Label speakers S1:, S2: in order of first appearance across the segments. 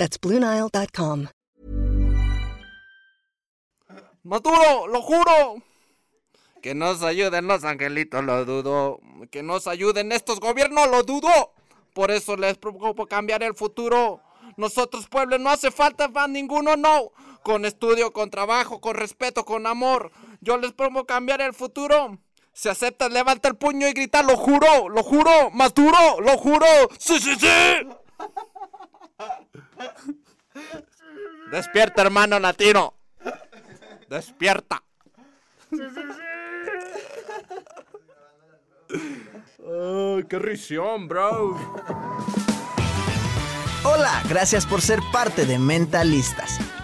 S1: That's BlueNile.com.
S2: Maduro, lo juro. Que nos ayuden los angelitos, lo dudo. Que nos ayuden estos gobiernos, lo dudo. Por eso les propongo cambiar el futuro. Nosotros, pueblo, no hace falta fan ninguno, no. Con estudio, con trabajo, con respeto, con amor. Yo les propongo cambiar el futuro. Si aceptas, levanta el puño y grita, lo juro, lo juro, más duro, lo juro. Sí, sí, sí. Despierta, hermano latino. Despierta. Qué risión, bro.
S3: Hola, gracias por ser parte de Mentalistas.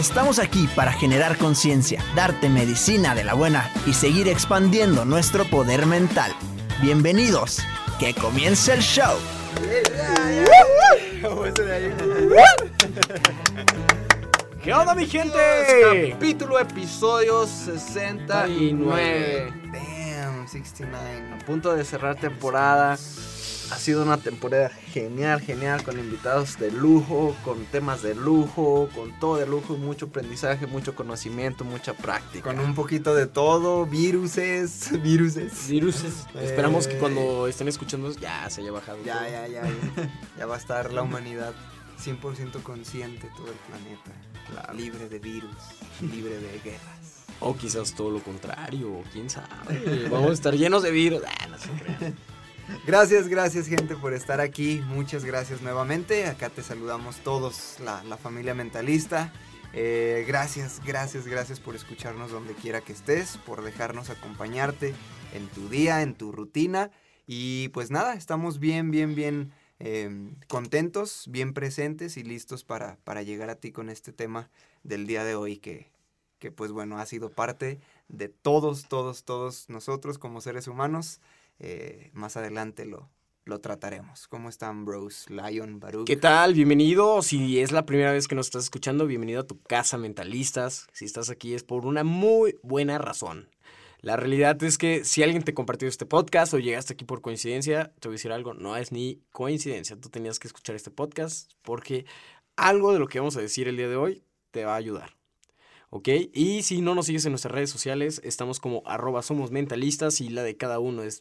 S3: Estamos aquí para generar conciencia, darte medicina de la buena y seguir expandiendo nuestro poder mental. Bienvenidos, que comience el show.
S4: ¿Qué onda, mi gente?
S2: Capítulo, episodio 69.
S5: Damn, 69.
S2: A punto de cerrar temporada. Ha sido una temporada genial, genial, con invitados de lujo, con temas de lujo, con todo de lujo, mucho aprendizaje, mucho conocimiento, mucha práctica.
S5: Con un poquito de todo, viruses, viruses.
S4: Viruses.
S5: Eh,
S4: Esperamos que cuando estén escuchando ya se haya bajado.
S5: Ya,
S4: todo.
S5: ya, ya, ya. Ya va a estar la humanidad 100% consciente, todo el planeta. Libre de virus, libre de guerras.
S4: O quizás todo lo contrario, quién sabe. Vamos a estar llenos de virus. Ah, no se crean.
S5: Gracias, gracias gente por estar aquí. Muchas gracias nuevamente. Acá te saludamos todos, la, familia mentalista. Eh, gracias, gracias, gracias por escucharnos donde quiera que estés, por dejarnos acompañarte en tu día, en tu rutina. Y pues nada, estamos bien, bien, bien eh, contentos, bien presentes y listos para, para llegar a ti con este tema del día de hoy que, que pues bueno, ha sido parte de todos, todos, todos nosotros como seres humanos. Eh, más adelante lo, lo trataremos. ¿Cómo están, bros? Lion, Baruch.
S4: ¿Qué tal? Bienvenido. Si es la primera vez que nos estás escuchando, bienvenido a tu casa mentalistas. Si estás aquí es por una muy buena razón. La realidad es que si alguien te compartió este podcast o llegaste aquí por coincidencia, te voy a decir algo, no es ni coincidencia. Tú tenías que escuchar este podcast porque algo de lo que vamos a decir el día de hoy te va a ayudar. ¿Ok? Y si no nos sigues en nuestras redes sociales, estamos como arroba somos mentalistas y la de cada uno es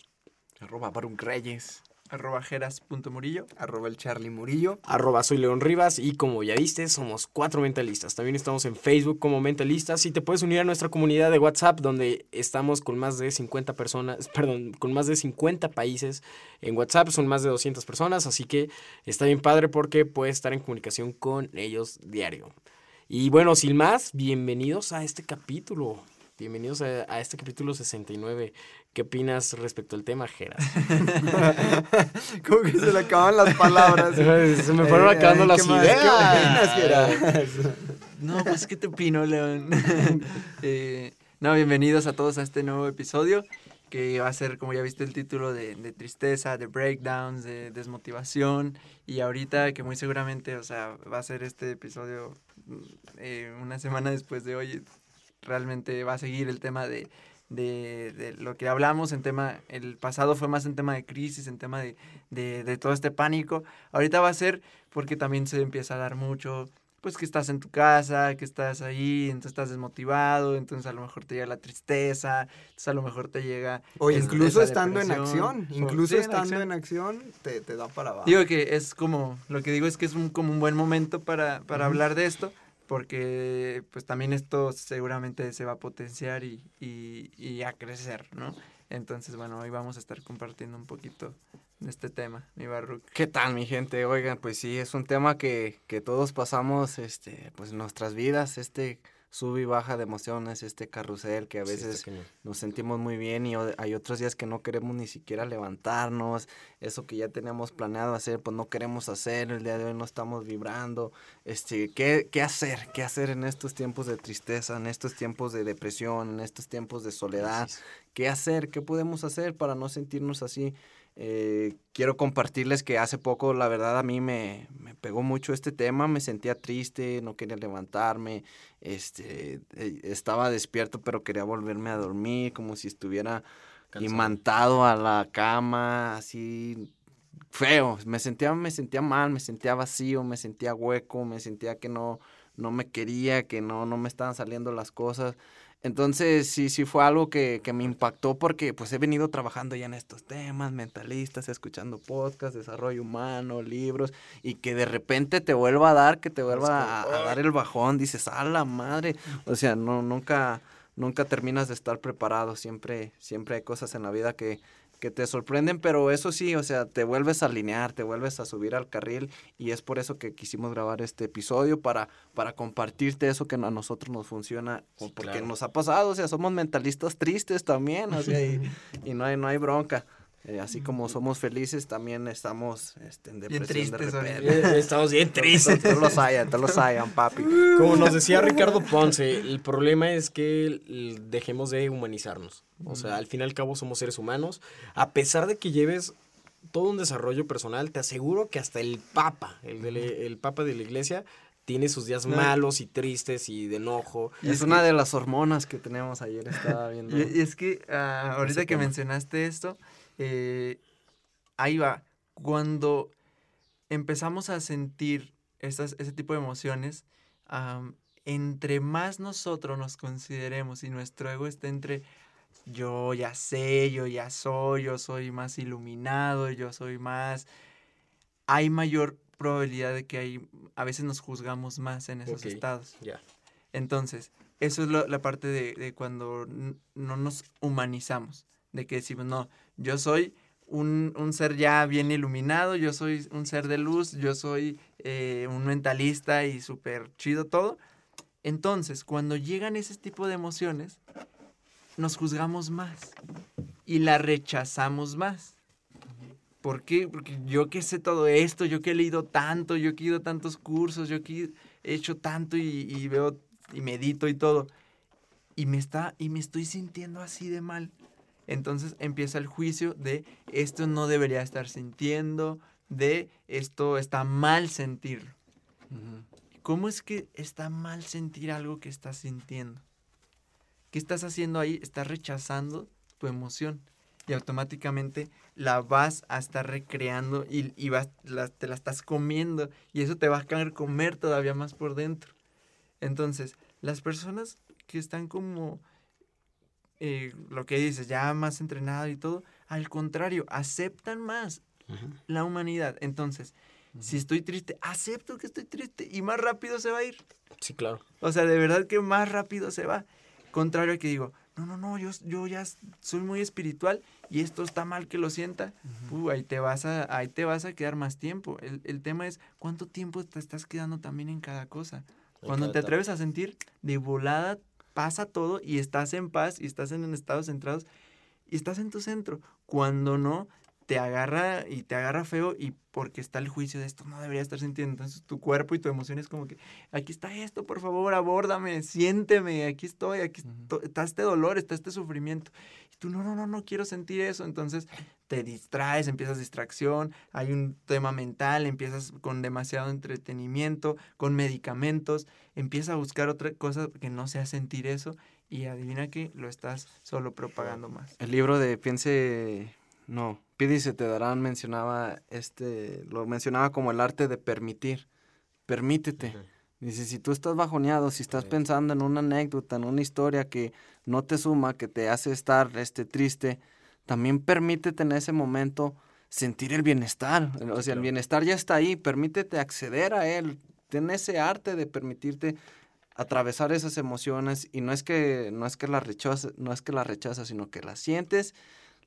S6: Arroba Baruch Reyes. Arroba Jeras.murillo.
S5: Arroba el Charlie Murillo.
S4: arroba soy León Rivas y como ya viste somos cuatro mentalistas. También estamos en Facebook como mentalistas y te puedes unir a nuestra comunidad de WhatsApp donde estamos con más de 50 personas, perdón, con más de 50 países. En WhatsApp son más de 200 personas, así que está bien padre porque puedes estar en comunicación con ellos diario. Y bueno, sin más, bienvenidos a este capítulo. Bienvenidos a, a este capítulo 69. ¿Qué opinas respecto al tema, Geras?
S5: Como que se le acaban las palabras.
S4: Se me fueron
S5: Eh,
S4: acabando las
S5: ¿qué más?
S4: ideas.
S5: ¿Qué opinas, Geras?
S6: No, pues, ¿qué te opino, León? Eh, no, bienvenidos a todos a este nuevo episodio que va a ser, como ya viste el título, de, de tristeza, de breakdowns, de desmotivación. Y ahorita que muy seguramente, o sea, va a ser este episodio mm, eh, una semana después de hoy, realmente va a seguir el tema de, de, de lo que hablamos en tema, el pasado fue más en tema de crisis, en tema de, de, de todo este pánico. Ahorita va a ser porque también se empieza a dar mucho pues que estás en tu casa, que estás ahí, entonces estás desmotivado, entonces a lo mejor te llega la tristeza, entonces a lo mejor te llega...
S5: O incluso estando en acción. Incluso
S6: sí, en
S5: estando
S6: acción.
S5: en acción, te, te da para abajo.
S6: Digo que es como, lo que digo es que es un, como un buen momento para, para hablar de esto, porque pues también esto seguramente se va a potenciar y, y, y a crecer, ¿no? Entonces, bueno, hoy vamos a estar compartiendo un poquito de este tema, mi Barruc.
S2: ¿Qué tal, mi gente? Oigan, pues sí, es un tema que, que todos pasamos, este, pues en nuestras vidas, este sub y baja de emociones, este carrusel que a veces nos sentimos muy bien y hay otros días que no queremos ni siquiera levantarnos, eso que ya teníamos planeado hacer, pues no queremos hacer, el día de hoy no estamos vibrando, este, ¿qué, qué hacer? ¿Qué hacer en estos tiempos de tristeza, en estos tiempos de depresión, en estos tiempos de soledad? ¿Qué hacer? ¿Qué podemos hacer para no sentirnos así? Eh, quiero compartirles que hace poco, la verdad, a mí me, me pegó mucho este tema, me sentía triste, no quería levantarme, este, eh, estaba despierto, pero quería volverme a dormir, como si estuviera
S4: Cansado.
S2: imantado a la cama, así feo, me sentía, me sentía mal, me sentía vacío, me sentía hueco, me sentía que no, no me quería, que no, no me estaban saliendo las cosas. Entonces sí, sí fue algo que, que me impactó porque pues he venido trabajando ya en estos temas, mentalistas, escuchando podcasts, desarrollo humano, libros, y que de repente te vuelva a dar, que te vuelva a, a dar el bajón, dices, a la madre, o sea, no, nunca, nunca terminas de estar preparado, siempre, siempre hay cosas en la vida que, que te sorprenden, pero eso sí, o sea, te vuelves a alinear, te vuelves a subir al carril y es por eso que quisimos grabar este episodio para, para compartirte eso que a nosotros nos funciona,
S4: Sí,
S2: porque
S4: claro.
S2: nos ha pasado, o sea, somos mentalistas tristes también, o sea, y, y no hay, no hay bronca. Eh, así como somos felices, también estamos este, en
S6: Bien
S2: depresión de
S6: tristes hoy.
S2: repente.
S4: Eh, Estamos bien tristes.
S2: Todos los hayan, todos los hayan, papi.
S4: Como nos decía Ricardo Ponce, el problema es que dejemos de humanizarnos. O sea, al fin y al cabo somos seres humanos. A pesar de que lleves todo un desarrollo personal, te aseguro que hasta el Papa, el, de la- el Papa de la Iglesia, tiene sus días malos y tristes y de enojo.
S2: Y es una de las hormonas que tenemos ayer, estaba viendo.
S6: Y, y es que ah, ahorita que
S2: tema.
S6: mencionaste esto, eh, ahí va. Cuando empezamos a sentir ese tipo de emociones, entre más nosotros nos consideremos y nuestro ego esté entre yo ya sé, yo ya soy, yo soy más iluminado, yo soy más, hay mayor probabilidad de que hay, a veces nos juzgamos más en esos estados. Entonces, eso es lo- la parte de, de cuando no nos humanizamos, de que decimos, no, yo soy un, un ser ya bien iluminado, yo soy un ser de luz, yo soy eh, un mentalista y súper chido todo. Entonces, cuando llegan ese tipo de emociones, nos juzgamos más y la rechazamos más. ¿Por qué? Porque yo que sé todo esto, yo que he leído tanto, yo que he ido tantos cursos, yo que he hecho tanto y, y veo y medito y todo. Y me está, y me estoy sintiendo así de mal. Entonces empieza el juicio de esto no debería estar sintiendo, de esto está mal sentirlo.
S2: Ujú.
S6: ¿Cómo es que está mal sentir algo que estás sintiendo? ¿Qué estás haciendo ahí? Estás rechazando tu emoción y automáticamente la vas a estar recreando y, y vas, la- te la estás comiendo y eso te va a caer comer todavía más por dentro. Entonces, las personas que están como, eh, lo que dices, ya más entrenado y todo, al contrario, aceptan más la humanidad. Entonces, si estoy triste, acepto que estoy triste y más rápido se va a ir.
S4: Sí, claro.
S6: O sea, de verdad que más rápido se va. Contrario a que digo, no, no, no, yo, yo ya soy muy espiritual y esto está mal que lo sienta. Uh, ahí, te vas a, ahí te vas a quedar más tiempo. El, el tema es cuánto tiempo te estás quedando también en cada cosa. Cuando te atreves a sentir, de volada pasa todo y estás en paz y estás en estados centrados y estás en tu centro. Cuando no, te agarra y te agarra feo y porque está el juicio de esto no debería estar sintiendo. Entonces tu cuerpo y tu emoción es como que, aquí está esto, por favor, abórdame, siénteme, aquí estoy, aquí esto- está este dolor, está este sufrimiento. Y tú, no, no, no, no quiero sentir eso. Entonces te distraes, empiezas distracción, hay un tema mental, empiezas con demasiado entretenimiento, con medicamentos, empiezas a buscar otra cosa que no sea sentir eso y adivina que lo estás solo propagando más.
S2: El libro de Piense, no, Pide y se te darán mencionaba este, lo mencionaba como el arte de permitir. Permítete, Dice, si tú estás bajoneado, si estás pensando en una anécdota, en una historia que no te suma, que te hace estar este, triste, también permítete en ese momento sentir el bienestar. O sea, el bienestar ya está ahí, permítete acceder a él. Ten ese arte de permitirte atravesar esas emociones y no es que no es que las rechazas, no es que las rechazas, sino que las sientes,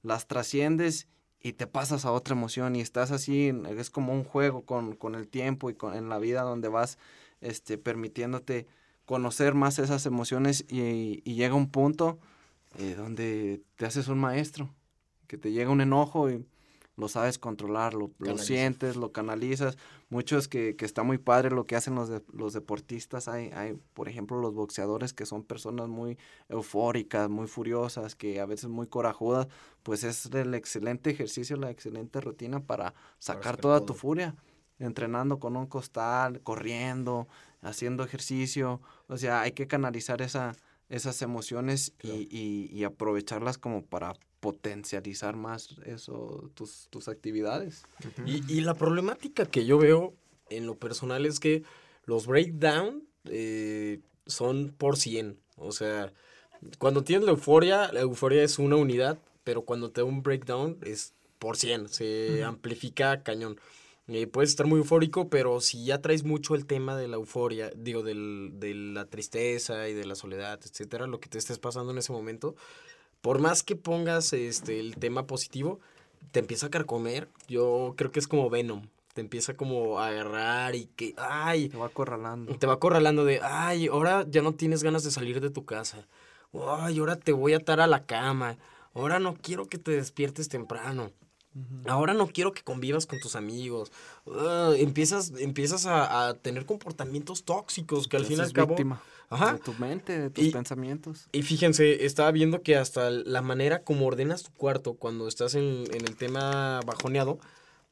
S2: las trasciendes y te pasas a otra emoción y estás así, es como un juego con, con el tiempo y con, en la vida donde vas este, permitiéndote conocer más esas emociones y, y llega un punto eh, donde te haces un maestro, que te llega un enojo y lo sabes controlar, lo, lo sientes, lo canalizas. Muchos que, que, está muy padre lo que hacen los, de, los deportistas. Hay, hay, por ejemplo, los boxeadores que son personas muy eufóricas, muy furiosas, que a veces muy corajudas. Pues es el excelente ejercicio, la excelente rutina para sacar, toda todo. tu furia entrenando con un costal, corriendo, haciendo ejercicio. O sea, hay que canalizar esa, esas emociones claro. y, y, y, aprovecharlas como para potencializar más eso, tus, tus actividades.
S4: Y, y, la problemática que yo veo en lo personal es que los breakdown eh, son por 100. O sea, cuando tienes la euforia, la euforia es una unidad, pero cuando te da un breakdown es por 100, se uh -huh. amplifica cañón. Eh, puedes estar muy eufórico, pero si ya traes mucho el tema de la euforia, digo, del, de la tristeza y de la soledad, etcétera, lo que te estés pasando en ese momento, por más que pongas este, el tema positivo, te empieza a carcomer. Yo creo que es como Venom. Te empieza como a agarrar y que, ay.
S2: Te va acorralando.
S4: Te va acorralando de, ay, ahora ya no tienes ganas de salir de tu casa. Ay, ahora te voy a atar a la cama. Ahora no quiero que te despiertes temprano. Ahora no quiero que convivas con tus amigos. Uh, empiezas empiezas a, a, tener comportamientos tóxicos que al fin y al cabo.
S2: Ajá. De tu mente, de tus y, pensamientos.
S4: Y fíjense, estaba viendo que hasta la manera como ordenas tu cuarto cuando estás en, en el tema bajoneado,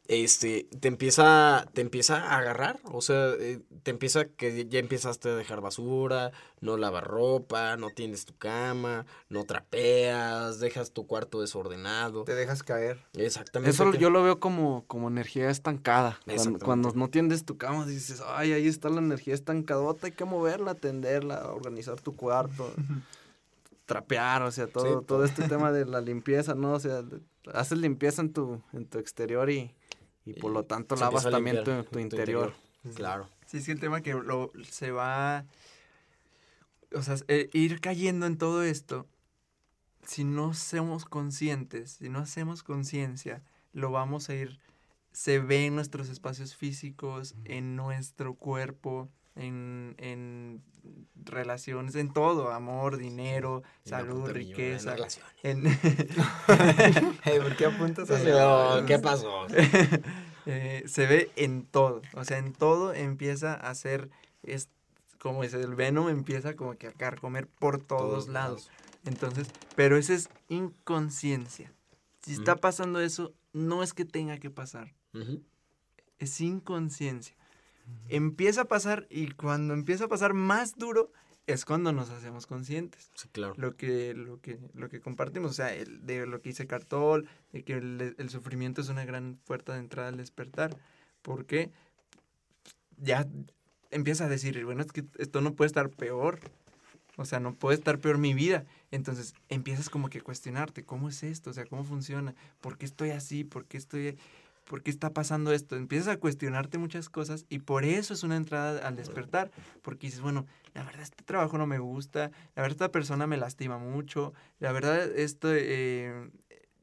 S4: este, te empieza, te empieza a agarrar, o sea, eh, te empieza que ya empezaste a dejar basura, no lavar ropa, no tienes tu cama, no trapeas, dejas tu cuarto desordenado.
S5: Te dejas caer.
S4: Exactamente.
S2: Eso yo lo veo como, como energía estancada. Cuando, cuando, no tiendes tu cama dices, ay, ahí está la energía estancadota, hay que moverla, atenderla, organizar tu cuarto. trapear, o sea, todo, sí, todo este tema de la limpieza, ¿no? O sea, haces limpieza en tu, en tu exterior y, y por lo tanto lavas también tu, tu, interior.
S4: interior. Claro.
S6: Sí, es que el tema que lo, se va, o sea, eh, ir cayendo en todo esto, si no somos conscientes, si no hacemos conciencia, lo vamos a ir, se ve en nuestros espacios físicos, en nuestro cuerpo, en, en relaciones, en todo, amor, dinero, salud, riqueza. En
S5: hey, ¿Por qué apuntas a
S4: eso? ¿Qué pasó?
S6: eh, se ve en todo, o sea, en todo empieza a ser, es, como dice, el Venom empieza como que a carcomer por todos, todos lados. lados. Entonces, pero esa es inconsciencia. Si uh -huh. está pasando eso, no es que tenga que pasar. Uh -huh. Es inconsciencia empieza a pasar y cuando empieza a pasar más duro es cuando nos hacemos conscientes.
S4: Sí, claro.
S6: Lo que, lo que, lo que compartimos, o sea, el, de lo que dice Cartol, de que el, el, sufrimiento es una gran puerta de entrada al despertar, porque ya empieza a decir, bueno, es que esto no puede estar peor, o sea, no puede estar peor mi vida. Entonces empiezas como que a cuestionarte, ¿cómo es esto? O sea, ¿cómo funciona? ¿Por qué estoy así? ¿Por qué estoy...? ¿Por qué está pasando esto? Empiezas a cuestionarte muchas cosas y por eso es una entrada al despertar, porque dices, bueno, la verdad este trabajo no me gusta, la verdad esta persona me lastima mucho, la verdad esto eh,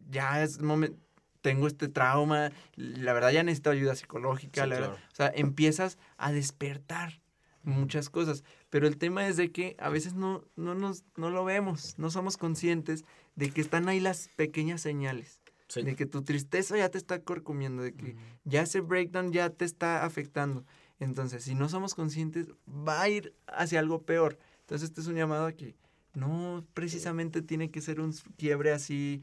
S6: ya es momento, tengo este trauma, la verdad ya necesito ayuda psicológica, sí, la verdad, o sea, empiezas a despertar muchas cosas, pero el tema es de que a veces no, no, nos, no lo vemos, no somos conscientes de que están ahí las pequeñas señales. Sí. De que tu tristeza ya te está corcomiendo, de que mm. ya ese breakdown ya te está afectando. Entonces, si no somos conscientes, va a ir hacia algo peor. Entonces, este es un llamado a que no precisamente tiene que ser un quiebre así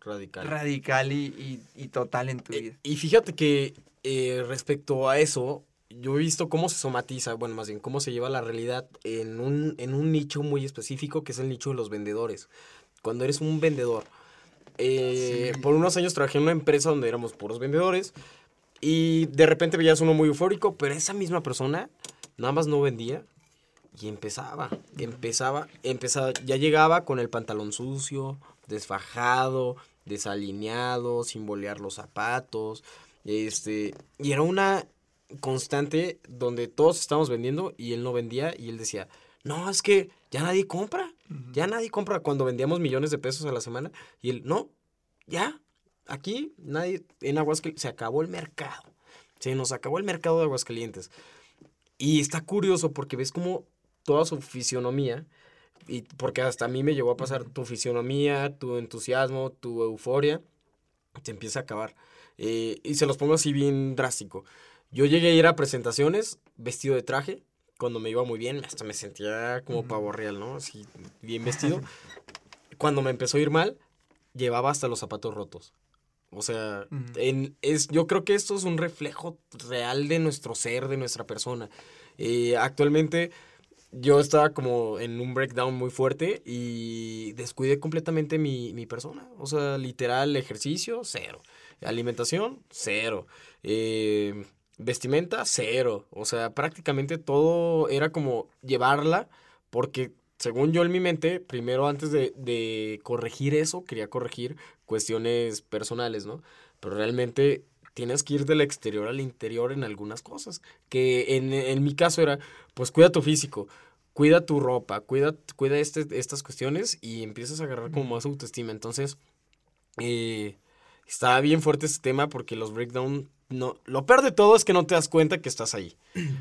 S4: radical,
S6: radical y, y, y total en tu
S4: eh,
S6: vida.
S4: Y fíjate que eh, respecto a eso, yo he visto cómo se somatiza, bueno, más bien, cómo se lleva la realidad en un, en un nicho muy específico, que es el nicho de los vendedores. Cuando eres un vendedor, eh, sí. Por unos años trabajé en una empresa donde éramos puros vendedores y de repente veías uno muy eufórico, pero esa misma persona nada más no vendía y empezaba, empezaba, empezaba, ya llegaba con el pantalón sucio, desfajado, desalineado, sin bolear los zapatos, este, y era una constante donde todos estábamos vendiendo y él no vendía y él decía, no, es que ya nadie compra, ya nadie compra cuando vendíamos millones de pesos a la semana y él, no, ya, aquí nadie, en Aguascalientes, se acabó el mercado, se nos acabó el mercado de Aguascalientes. Y está curioso porque ves como toda su fisionomía, y porque hasta a mí me llegó a pasar tu fisionomía, tu entusiasmo, tu euforia, se empieza a acabar. Eh, y se los pongo así bien drástico. Yo llegué a ir a presentaciones vestido de traje, cuando me iba muy bien, hasta me sentía como pavo real, ¿no? Así, bien vestido. Cuando me empezó a ir mal, llevaba hasta los zapatos rotos. O sea, en, es, yo creo que esto es un reflejo real de nuestro ser, de nuestra persona. Eh, actualmente yo estaba como en un breakdown muy fuerte y descuidé completamente mi, mi persona. O sea, literal, ejercicio, cero. Alimentación, cero. Eh, vestimenta, cero. O sea, prácticamente todo era como llevarla porque según yo en mi mente, primero antes de, de, corregir eso, quería corregir cuestiones personales, ¿no? Pero realmente tienes que ir del exterior al interior en algunas cosas. Que en, en mi caso era, pues cuida tu físico, cuida tu ropa, cuida, cuida este, estas cuestiones y empiezas a agarrar como más autoestima. Entonces, eh, está bien fuerte este tema porque los breakdown no, lo peor de todo es que no te das cuenta que estás ahí.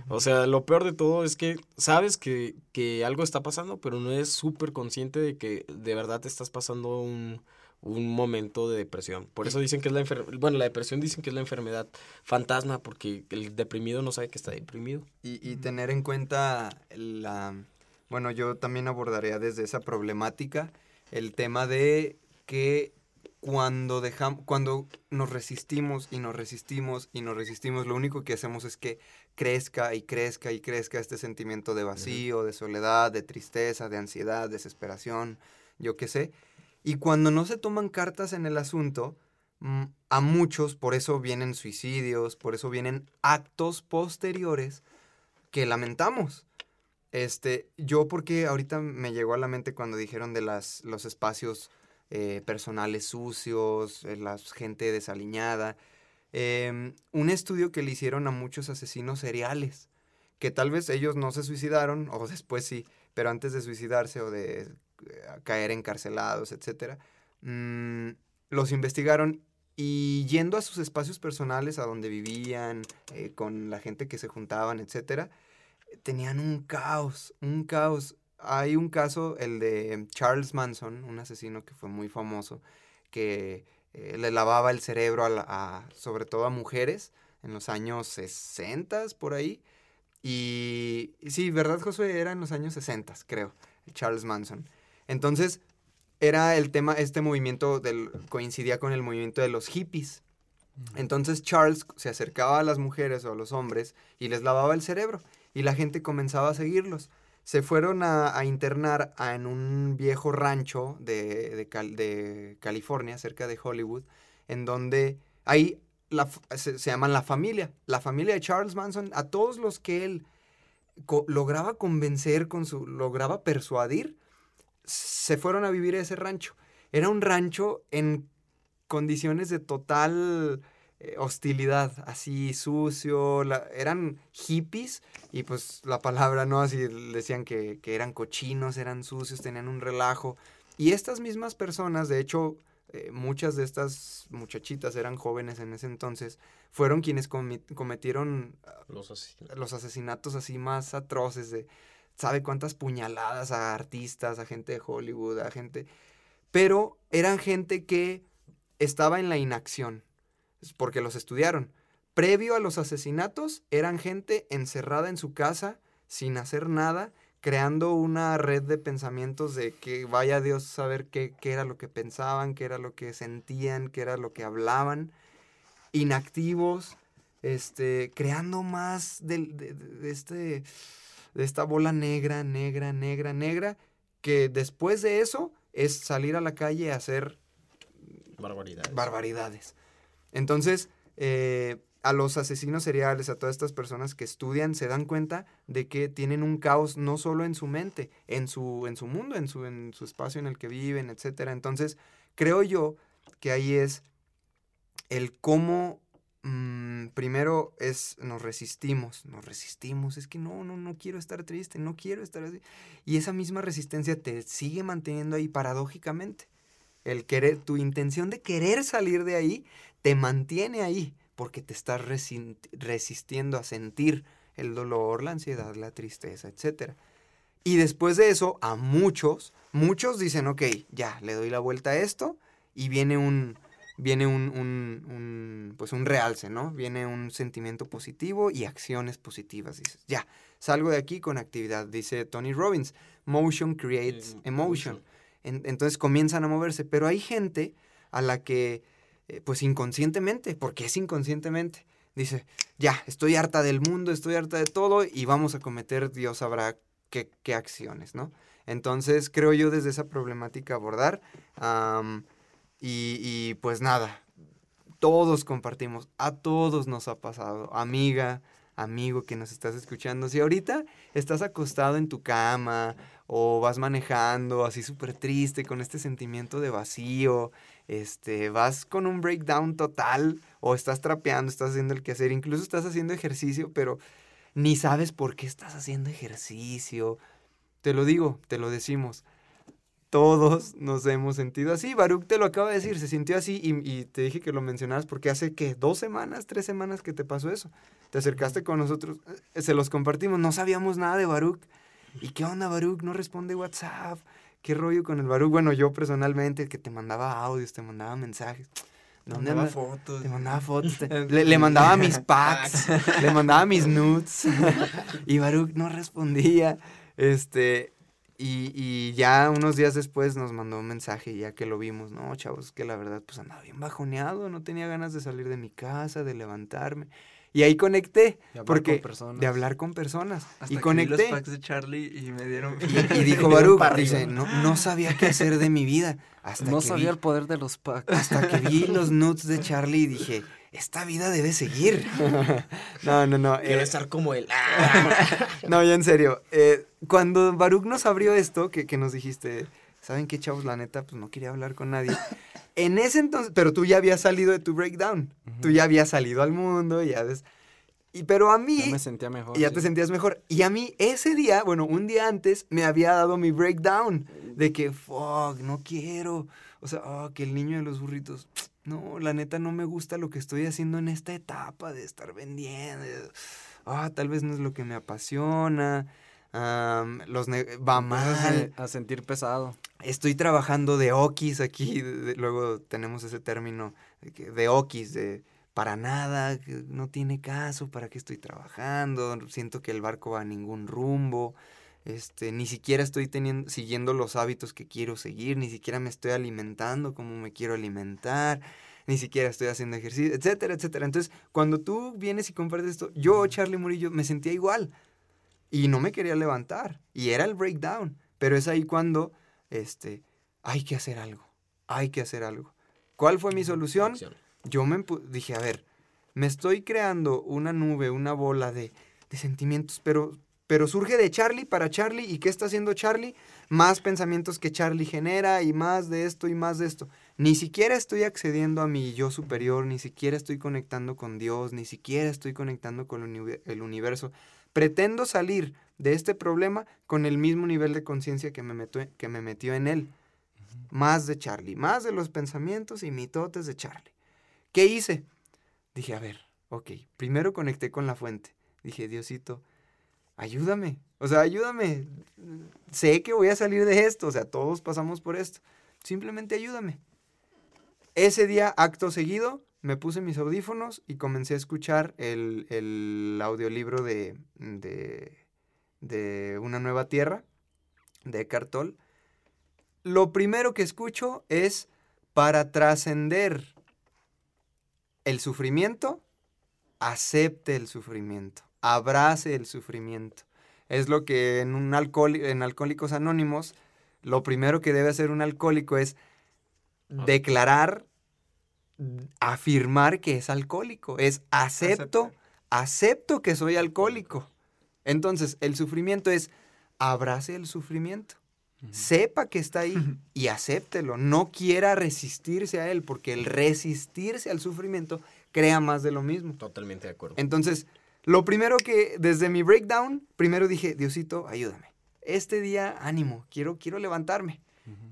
S4: O sea, lo peor de todo es que sabes que, que algo está pasando, pero no eres súper consciente de que de verdad te estás pasando un, un momento de depresión. Por eso dicen que es la enfermedad, bueno, la depresión dicen que es la enfermedad fantasma, porque el deprimido no sabe que está deprimido.
S5: Y, y tener en cuenta la, bueno, yo también abordaría desde esa problemática el tema de que cuando dejamos, cuando nos resistimos y nos resistimos y nos resistimos, lo único que hacemos es que crezca y crezca y crezca este sentimiento de vacío, de soledad, de tristeza, de ansiedad, desesperación, yo qué sé. Y cuando no se toman cartas en el asunto, mm, a muchos, por eso vienen suicidios, por eso vienen actos posteriores que lamentamos. Este, yo porque ahorita me llegó a la mente cuando dijeron de las, los espacios eh, personales sucios, eh, la gente desaliñada. Em, un estudio que le hicieron a muchos asesinos seriales, que tal vez ellos no se suicidaron, o después sí, pero antes de suicidarse o de eh, caer encarcelados, etc., mm, los investigaron y yendo a sus espacios personales, a donde vivían, con la gente que se juntaban, etc., tenían un caos, un caos hay un caso, el de Charles Manson, un asesino que fue muy famoso, que eh, le lavaba el cerebro a, sobre todo a mujeres en los años 60 por ahí. Y, sí, ¿verdad, Josué? Era en los años 60, creo, Charles Manson. Entonces, era el tema, este movimiento del, coincidía con el movimiento de los hippies. Entonces Charles se acercaba a las mujeres o a los hombres y les lavaba el cerebro y la gente comenzaba a seguirlos se fueron a, internar en un viejo rancho de, de, California, cerca de Hollywood, en donde ahí se, llaman la familia, la familia de Charles Manson, a todos los que él lograba convencer, con su, lograba persuadir, se fueron a vivir a ese rancho. Era un rancho en condiciones de total eh, hostilidad, así sucio, eran hippies y pues la palabra, ¿no? Así decían que, eran cochinos, eran sucios, tenían un relajo. Y estas mismas personas, de hecho, eh, muchas de estas muchachitas eran jóvenes en ese entonces, fueron quienes cometieron ah,
S4: los asesinatos.
S5: los asesinatos así más atroces de, ¿sabe cuántas puñaladas a artistas, a gente de Hollywood, a gente... Pero eran gente que estaba en la inacción, porque los estudiaron. Previo a los asesinatos, eran gente encerrada en su casa, sin hacer nada, creando una red de pensamientos de que vaya Dios a saber qué, era lo que pensaban, qué era lo que sentían, qué era lo que hablaban, inactivos, este, creando más de, este, de esta bola negra, negra, negra, negra, que después de eso es salir a la calle a hacer
S4: barbaridades.
S5: barbaridades. Entonces, eh, a los asesinos seriales, a todas estas personas que estudian, se dan cuenta de que tienen un caos no solo en su mente, en su, en su mundo, en su, en su espacio en el que viven, etc. Entonces, creo yo que ahí es el cómo mm, primero es nos resistimos, nos resistimos, es que no, no, no quiero estar triste, no quiero estar así. Y esa misma resistencia te sigue manteniendo ahí paradójicamente. El querer, tu intención de querer salir de ahí te mantiene ahí porque te estás resistiendo a sentir el dolor, la ansiedad, la tristeza, etc. Y después de eso, a muchos, muchos dicen, ok, ya, le doy la vuelta a esto y viene un, viene un, un, pues un realce, ¿no? Viene un sentimiento positivo y acciones positivas. Dices, ya, salgo de aquí con actividad, dice Tony Robbins. Motion creates emotion. entonces comienzan a moverse, pero hay gente a la que, eh, pues inconscientemente, porque es inconscientemente, dice, ya, estoy harta del mundo, estoy harta de todo y vamos a cometer, Dios sabrá qué, qué acciones, ¿no? Entonces creo yo desde esa problemática abordar. Y, pues nada, todos compartimos, a todos nos ha pasado, amiga, amigo que nos estás escuchando, si ahorita estás acostado en tu cama o vas manejando así súper triste con este sentimiento de vacío, este, vas con un breakdown total o estás trapeando, estás haciendo el quehacer, incluso estás haciendo ejercicio, pero ni sabes por qué estás haciendo ejercicio. Te lo digo, te lo decimos todos nos hemos sentido así. Baruch te lo acaba de decir, se sintió así y, te dije que lo mencionabas porque hace que dos semanas, tres semanas que te pasó eso. Te acercaste con nosotros, eh, se los compartimos, no sabíamos nada de Baruch. ¿Y qué onda Baruch? No responde WhatsApp. ¿Qué rollo con el Baruch? Bueno, yo personalmente, que te mandaba audios, te mandaba mensajes.
S6: ¿Dónde mandaba fotos.
S5: Te mandaba fotos. le, le, mandaba mis packs, le mandaba mis nudes. y Baruch no respondía. Este, y, ya unos días después nos mandó un mensaje ya que lo vimos, no, chavos, que la verdad pues andaba bien bajoneado, no tenía ganas de salir de mi casa, de levantarme. Y ahí conecté, de porque de hablar con personas.
S6: Hasta
S5: y conecté.
S6: los packs de Charlie y me dieron
S5: y, dijo Baruch, dice, no, no sabía qué hacer de mi vida. Hasta
S2: no sabía el poder de los packs.
S5: Hasta que vi los nudes de Charlie y dije, esta vida debe seguir. no, no, no.
S4: Quiero eh, estar como él.
S5: no, ya en serio. Eh, cuando Baruch nos abrió esto, que, que, nos dijiste, ¿saben qué, chavos? La neta, pues no quería hablar con nadie. En ese entonces, pero tú ya habías salido de tu breakdown. Tú ya habías salido al mundo, ya ves. Y pero a mí...
S2: Ya me sentía mejor.
S5: Y ya te sentías mejor. Y a mí ese día, bueno, un día antes, me había dado mi breakdown. De que, fuck, no quiero. O sea, oh, que el niño de los burritos no, la neta no me gusta lo que estoy haciendo en esta etapa de estar vendiendo. Ah, tal vez no es lo que me apasiona. los va mal.
S2: A, sentir pesado.
S5: Estoy trabajando de okis aquí. luego tenemos ese término de okis, de para nada, no tiene caso, para qué estoy trabajando. Siento que el barco va a ningún rumbo. Este, ni siquiera estoy teniendo, siguiendo los hábitos que quiero seguir, ni siquiera me estoy alimentando como me quiero alimentar, ni siquiera estoy haciendo ejercicio, etcétera, etcétera. Entonces, cuando tú vienes y compartes esto, yo, Charlie Murillo, me sentía igual y no me quería levantar y era el breakdown, pero es ahí cuando, este, hay que hacer algo, hay que hacer algo. ¿Cuál fue mi solución? Yo me dije, a ver, me estoy creando una nube, una bola de, de sentimientos, pero pero surge de Charlie para Charlie. ¿Y qué está haciendo Charlie? Más pensamientos que Charlie genera y más de esto y más de esto. Ni siquiera estoy accediendo a mi yo superior, ni siquiera estoy conectando con Dios, ni siquiera estoy conectando con el universo. Pretendo salir de este problema con el mismo nivel de conciencia que, me que me metió en él. Más de Charlie, más de los pensamientos y mitotes de Charlie. ¿Qué hice? Dije, a ver, ok, primero conecté con la fuente. Dije, Diosito, ayúdame, o sea, ayúdame. Sé que voy a salir de esto, o sea, todos pasamos por esto. Simplemente ayúdame. Ese día, acto seguido, me puse mis audífonos y comencé a escuchar el, audiolibro de, de, de, Una Nueva Tierra, de Cartol. Lo primero que escucho es, para trascender el sufrimiento, acepte el sufrimiento abrace el sufrimiento. Es lo que en un en Alcohólicos Anónimos, lo primero que debe hacer un alcohólico es declarar afirmar que es alcohólico, es acepto, acepto que soy alcohólico. Entonces, el sufrimiento es abrace el sufrimiento. Sepa que está ahí y acéptelo. No quiera resistirse a él, porque el resistirse al sufrimiento crea más de lo mismo.
S4: Totalmente de acuerdo.
S5: Entonces, lo primero que, desde mi breakdown, primero dije, Diosito, ayúdame. Este día, ánimo, quiero, quiero levantarme.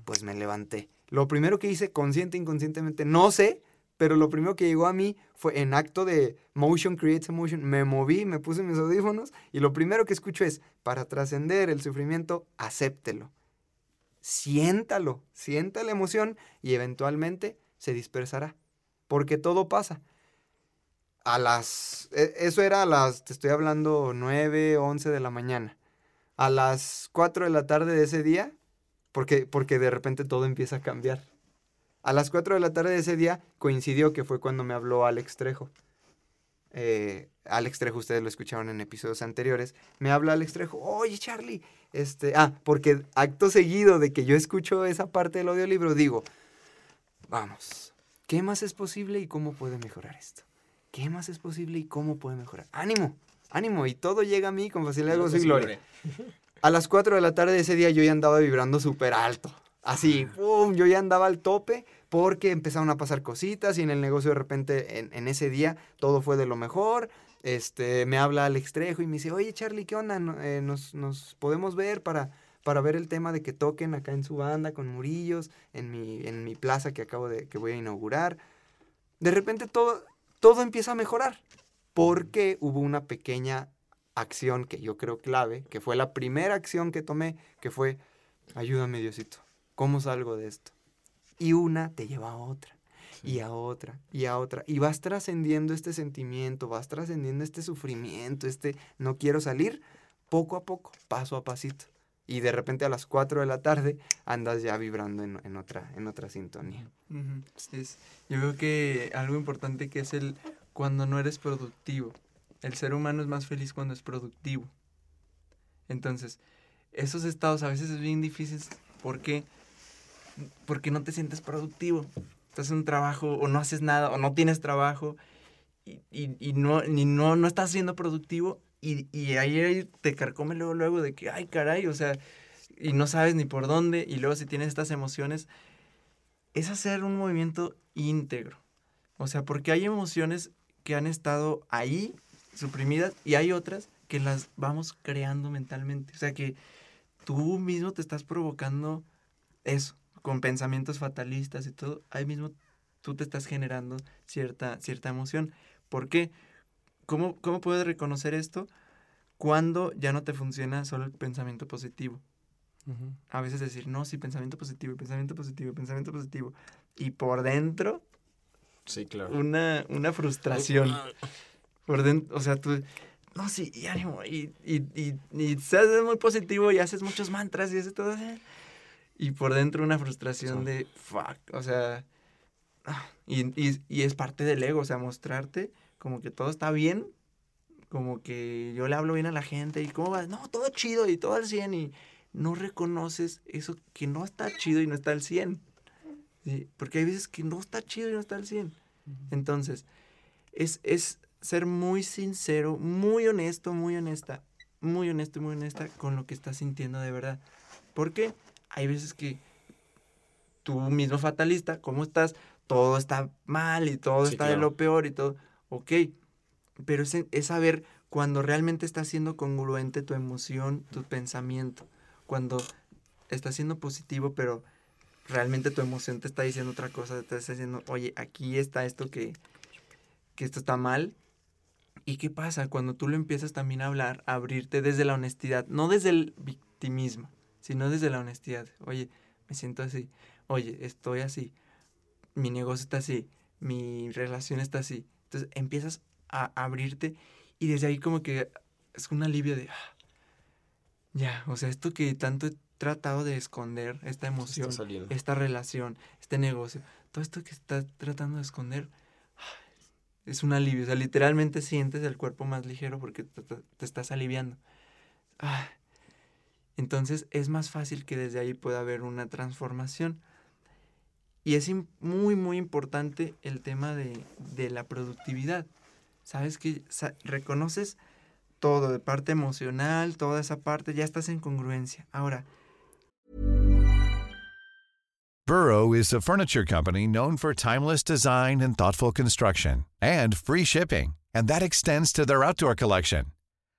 S5: Pues me levanté. Lo primero que hice, consciente, inconscientemente, no sé, pero lo primero que llegó a mí fue en acto de motion creates emotion. Me moví, me puse mis audífonos y lo primero que escucho es, para trascender el sufrimiento, acéptelo. Siéntalo, sienta la emoción y eventualmente se dispersará. Porque todo pasa. A las... e- Eso era a las, te estoy hablando, 9, 11 de la mañana. A las 4 de la tarde de ese día, porque, porque de repente todo empieza a cambiar. A las 4 de la tarde de ese día coincidió que fue cuando me habló Alex Trejo. Eh, Alex Trejo, ustedes lo escucharon en episodios anteriores. Me habla Alex Trejo, oye Charlie, este, ah, porque acto seguido de que yo escucho esa parte del audiolibro, digo, vamos, ¿qué más es posible y cómo puede mejorar esto? ¿Qué más es posible y cómo puede mejorar? Ánimo, ánimo, y todo llega a mí con facilidad, gozo y gloria. A las 4 de la tarde de ese día yo ya andaba vibrando súper alto. Así, ¡pum! Yo ya andaba al tope porque empezaron a pasar cositas y en el negocio de repente en, en ese día todo fue de lo mejor. Este, me habla Alex Trejo y me dice, oye Charlie, ¿qué onda? Eh, nos, nos podemos ver para, para ver el tema de que toquen acá en su banda con Murillos, en mi, en mi plaza que acabo de, que voy a inaugurar. De repente todo, todo empieza a mejorar porque hubo una pequeña acción que yo creo clave, que fue la primera acción que tomé, que fue, ayúdame Diosito, ¿cómo salgo de esto? Y una te lleva a otra, y a otra, y a otra, y vas trascendiendo este sentimiento, vas trascendiendo este sufrimiento, este no quiero salir, poco a poco, paso a pasito. Y de repente a las 4 de la tarde andas ya vibrando en, en otra, en otra sintonía.
S6: Es- yo creo que algo importante que es el cuando no eres productivo. El ser humano es más feliz cuando es productivo. Entonces, esos estados a veces es bien difíciles porque porque no te sientes productivo. Estás en un trabajo o no haces nada o no tienes trabajo y, y- y no, ni no, no estás siendo productivo y, y ahí, te carcome luego, luego de que, ay, caray, o sea, y no sabes ni por dónde y luego si tienes estas emociones, es hacer un movimiento íntegro. O sea, porque hay emociones que han estado ahí, suprimidas, y hay otras que las vamos creando mentalmente. O sea, que tú mismo te estás provocando eso, con pensamientos fatalistas y todo. Ahí mismo tú te estás generando cierta, cierta emoción. ¿Por qué? ¿Cómo, ¿Cómo puedes reconocer esto? Cuando ya no te funciona solo el pensamiento positivo a veces decir, no, sí, pensamiento positivo, pensamiento positivo, pensamiento positivo. Y por dentro,
S4: Sí, claro.
S6: una, una frustración. Por dentro, o sea, tú, no, sí, y ánimo, y, y, y, y seas muy positivo y haces muchos mantras y haces todo. Y por dentro una frustración de, fuck, o sea, ah, y, y, y es parte del ego, o sea, mostrarte como que todo está bien, como que yo le hablo bien a la gente y cómo va, no, todo chido y todo al 100 y no reconoces eso que no está chido y no está al 100. ¿sí? Porque hay veces que no está chido y no está al 100. Entonces, es, es ser muy sincero, muy honesto, muy honesta, muy honesto y muy honesta con lo que estás sintiendo de verdad. Porque hay veces que tú mismo fatalista, ¿cómo estás? Todo está mal y todo
S4: Sí,
S6: está de lo peor y todo. Ok, pero es, es saber cuando realmente está siendo congruente tu emoción, tu pensamiento. Cuando está siendo positivo, pero realmente tu emoción te está diciendo otra cosa, te está diciendo, oye, aquí está esto que, que esto está mal. ¿Y qué pasa? Cuando tú lo empiezas también a hablar, a abrirte desde la honestidad, no desde el victimismo, sino desde la honestidad. Oye, me siento así. Oye, estoy así. Mi negocio está así. Mi relación está así. Entonces empiezas a abrirte y desde ahí como que es un alivio de... "Ah, ya, o sea, esto que tanto he tratado de esconder, esta emoción, esta relación, este negocio, todo esto que estás tratando de esconder, es un alivio. O sea, literalmente sientes el cuerpo más ligero porque te, te- te estás aliviando. Ah, Entonces es más fácil que desde ahí pueda haber una transformación. Y es muy, muy importante el tema de, la productividad. Sabes que reconoces todo, de parte emocional, toda esa parte, ya estás en congruencia. Ahora,
S7: Burrow is a furniture company known for timeless design and thoughtful construction and free shipping, and that extends to their outdoor collection.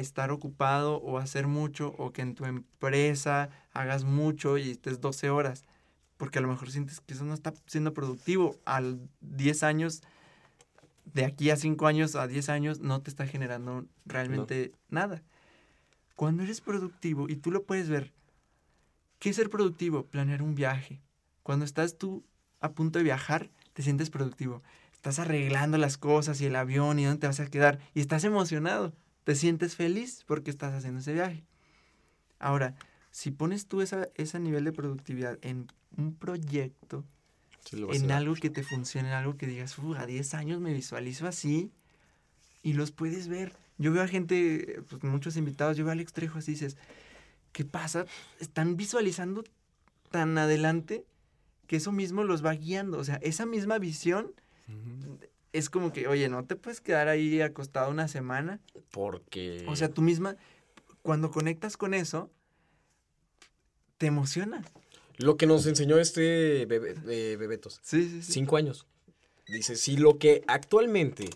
S6: estar ocupado o hacer mucho o que en tu empresa hagas mucho y estés 12 horas, porque a lo mejor sientes que eso no está siendo productivo. Al 10 años, de aquí a 5 años a 10 años, no te está generando realmente nada. Cuando eres productivo, y tú lo puedes ver, ¿qué es ser productivo? Planear un viaje. Cuando estás tú a punto de viajar, te sientes productivo estás arreglando las cosas y el avión y dónde te vas a quedar y estás emocionado, te sientes feliz porque estás haciendo ese viaje. Ahora, si pones tú esa, ese nivel de productividad en un proyecto,
S4: Sí,
S6: en algo que te funcione, en algo que digas, "Uh, a 10 años me visualizo así y los puedes ver. Yo veo a gente, pues, muchos invitados, yo veo a Alex Trejo así dices, ¿qué pasa? Están visualizando tan adelante que eso mismo los va guiando. O sea, esa misma visión es como que, oye, no te puedes quedar ahí acostado una semana.
S4: Porque...
S6: O sea, tú misma, cuando conectas con eso, te emociona.
S4: Lo que nos enseñó este bebé, eh, Bebetos.
S6: Sí, sí, sí.
S4: Cinco años. Dice, si lo que actualmente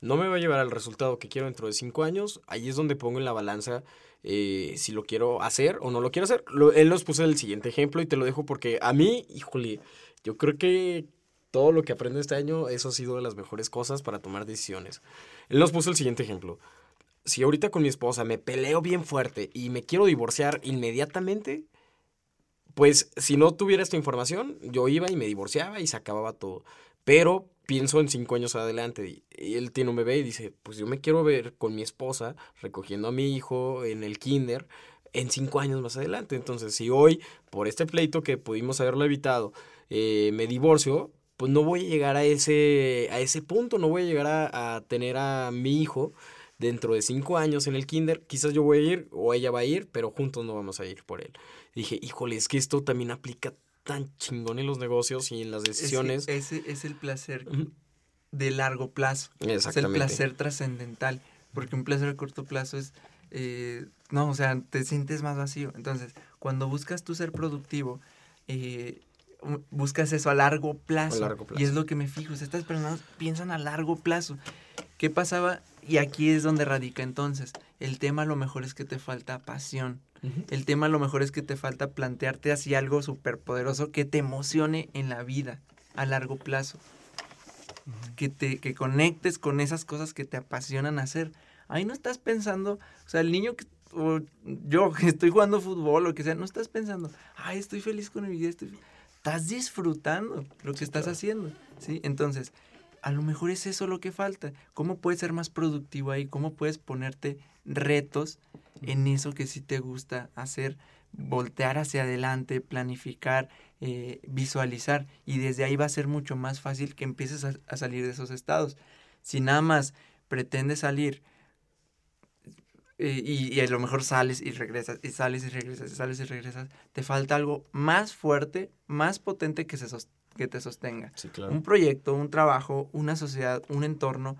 S4: no me va a llevar al resultado que quiero dentro de cinco años, ahí es donde pongo en la balanza eh, si lo quiero hacer o no lo quiero hacer. Lo- él nos puso el siguiente ejemplo y te lo dejo porque a mí, híjole, yo creo que todo lo que aprendo este año, eso ha sido de las mejores cosas para tomar decisiones. Él nos puso el siguiente ejemplo. Si ahorita con mi esposa me peleo bien fuerte y me quiero divorciar inmediatamente, pues si no tuviera esta información, yo iba y me divorciaba y se acababa todo. Pero pienso en cinco años adelante y él tiene un bebé y dice, pues yo me quiero ver con mi esposa recogiendo a mi hijo en el kinder en cinco años más adelante. Entonces, si hoy, por este pleito que pudimos haberlo evitado, eh, me divorcio, pues no voy a llegar a ese, a ese punto, no voy a llegar a, a tener a mi hijo dentro de cinco años en el kinder. Quizás yo voy a ir o ella va a ir, pero juntos no vamos a ir por él. Dije, híjole, es que esto también aplica tan chingón en los negocios y en las decisiones.
S6: Ese es el placer de largo plazo. Es el
S4: Exactamente.
S6: placer trascendental. Porque un placer a corto plazo es. eh, no, o sea, te sientes más vacío. Entonces, cuando buscas tú ser productivo, eh, buscas eso a largo plazo.
S4: largo
S6: Y es lo que me fijo. o sea, estas personas piensan a largo plazo. ¿Qué pasaba? Y aquí es donde radica entonces. El tema a lo mejor es que te falta pasión. El tema a lo mejor es que te falta plantearte así algo súper poderoso que te emocione en la vida a largo plazo. Que te que conectes con esas cosas que te apasionan hacer. Ahí no estás pensando, o sea, el niño que, o yo que estoy jugando fútbol o lo que sea, no estás pensando, ay, estoy feliz con mi vida, estoy fe-". Estás disfrutando lo que estás haciendo, ¿sí? Entonces, a lo mejor es eso lo que falta. ¿Cómo puedes ser más productivo ahí? ¿Cómo puedes ponerte retos en eso que sí te gusta hacer? Voltear hacia adelante, planificar, eh, visualizar. Y desde ahí va a ser mucho más fácil que empieces a, a salir de esos estados. Si nada más pretendes salir y, y a lo mejor sales y regresas, y sales y regresas, y sales y regresas, te falta algo más fuerte, más potente que, se que te sostenga.
S4: Sí, claro.
S6: un proyecto, un trabajo, una sociedad, un entorno,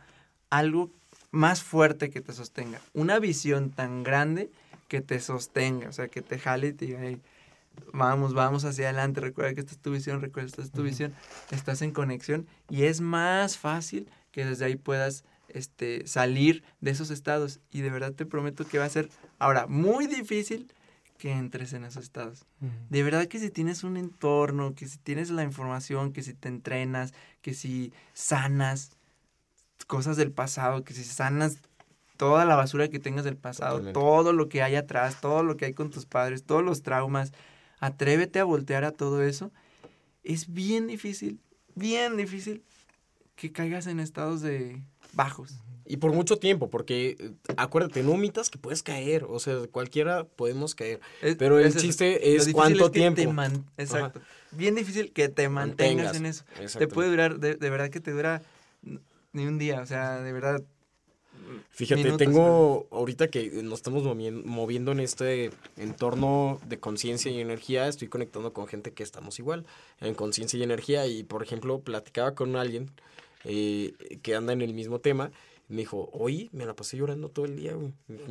S6: algo más fuerte que te sostenga, una visión tan grande que te sostenga, o sea, que te jale y te diga, "Hey, vamos, vamos hacia adelante, recuerda que esta es tu visión, recuerda que esta es tu visión, estás en conexión y es más fácil que desde ahí puedas este, salir de esos estados y de verdad te prometo que va a ser ahora muy difícil que entres en esos estados. De verdad que si tienes un entorno, que si tienes la información, que si te entrenas, que si sanas cosas del pasado, que si sanas toda la basura que tengas del pasado,
S4: Totalmente.
S6: todo lo que hay atrás, todo lo que hay con tus padres, todos los traumas, atrévete a voltear a todo eso. Es bien difícil, bien difícil que caigas en estados de bajos.
S4: Y por mucho tiempo, porque eh, acuérdate, no omitas que puedes caer, o sea, cualquiera podemos caer.
S6: Es-
S4: Pero el chiste es cuánto
S6: que te
S4: tiempo.
S6: man- Exacto. Bien difícil que te mantengas,
S4: Mantengas,
S6: en eso. Te puede durar, de, de verdad que te dura ni un día, o sea, de verdad.
S4: Fíjate,
S6: minutos,
S4: tengo ahorita que nos estamos movien- moviendo en este entorno de conciencia y energía, estoy conectando con gente que estamos igual en conciencia y energía y por ejemplo platicaba con alguien eh, que anda en el mismo tema, me dijo, hoy me la pasé llorando todo el día,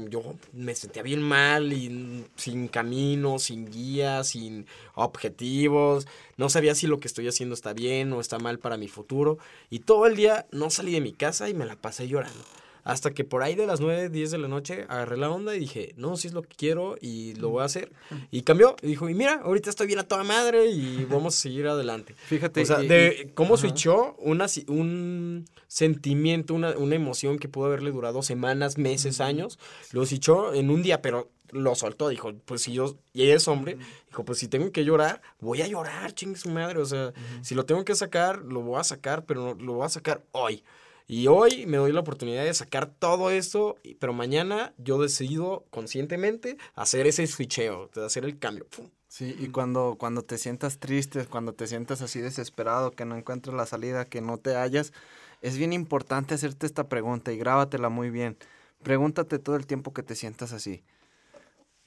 S4: yo me sentía bien mal y sin camino, sin guía, sin objetivos, no sabía si lo que estoy haciendo está bien o está mal para mi futuro. Y todo el día no salí de mi casa y me la pasé llorando. Hasta que por ahí de las 9, 10 de la noche agarré la onda y dije, no, si es lo que quiero y lo voy a hacer. Y cambió. Y dijo, y mira, ahorita estoy bien a toda madre y vamos a seguir adelante.
S2: Fíjate,
S4: O sea,
S2: y-
S4: de cómo
S2: ajá.
S4: switchó una, un sentimiento, una, una emoción que pudo haberle durado semanas, meses, años, lo switchó en un día, pero lo soltó. Dijo, pues si yo, y es hombre, dijo, pues si tengo que llorar, voy a llorar, chingue su madre. O sea, si lo tengo que sacar, lo voy a sacar, pero lo voy a sacar hoy. Y hoy me doy la oportunidad de sacar todo esto, pero mañana yo decido conscientemente hacer ese switcheo, hacer el cambio.
S2: Sí, y cuando, cuando te sientas triste, cuando te sientas así desesperado, que no encuentres la salida, que no te hallas, es bien importante hacerte esta pregunta y grábatela muy bien. Pregúntate todo el tiempo que te sientas así.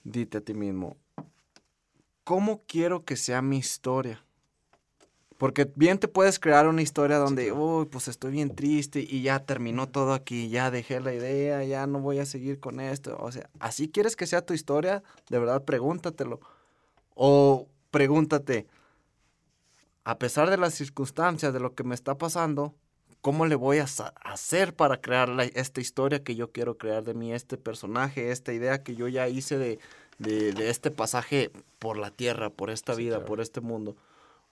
S2: Dite a ti mismo, ¿cómo quiero que sea mi historia? Porque bien te puedes crear una historia donde, uy, pues estoy bien triste y ya terminó todo aquí, ya dejé la idea, ya no voy a seguir con esto. O sea, ¿así quieres que sea tu historia? De verdad, pregúntatelo. O pregúntate, a pesar de las circunstancias, de lo que me está pasando, ¿cómo le voy a hacer para crear la- esta historia que yo quiero crear de mí, este personaje, esta idea que yo ya hice de, de- de este pasaje por la tierra, por esta
S4: Sí,
S2: vida,
S4: claro.
S2: por este mundo?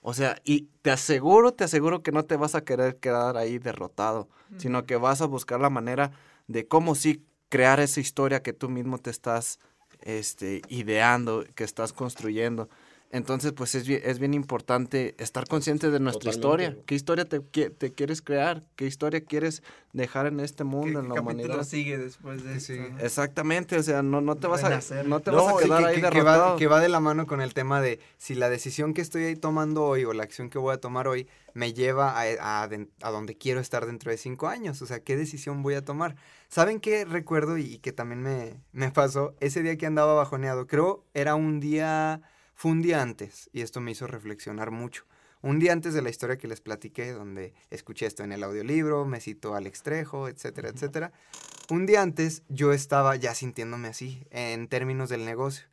S2: O sea, y te aseguro, te aseguro que no te vas a querer quedar ahí derrotado, sino que vas a buscar la manera de cómo sí crear esa historia que tú mismo te estás este, ideando, que estás construyendo. Entonces, pues es bien, es bien importante estar consciente de nuestra
S4: Totalmente.
S2: historia. ¿Qué historia te, te quieres crear? ¿Qué historia quieres dejar en este
S6: ¿Qué,
S2: mundo, en
S6: qué
S2: la
S6: capítulo
S2: humanidad?
S6: sigue después de
S5: sigue?
S2: Exactamente, o sea, no, no te vas a, no te
S5: No,
S2: vas a
S5: sí,
S2: quedar
S5: que,
S2: ahí
S5: que- que
S2: derrotado.
S5: va, que va de la mano con el tema de si la decisión que estoy ahí tomando hoy o la acción que voy a tomar hoy me lleva a, a donde quiero estar dentro de cinco años. O sea, ¿qué decisión voy a tomar? ¿Saben qué recuerdo y que también me, me pasó? Ese día que andaba bajoneado, creo era un día, fue un día antes y esto me hizo reflexionar mucho. Un día antes de la historia que les platiqué, donde escuché esto en el audiolibro, me citó Alex Trejo, etcétera, etcétera. Un día antes yo estaba ya sintiéndome así, en términos del negocio.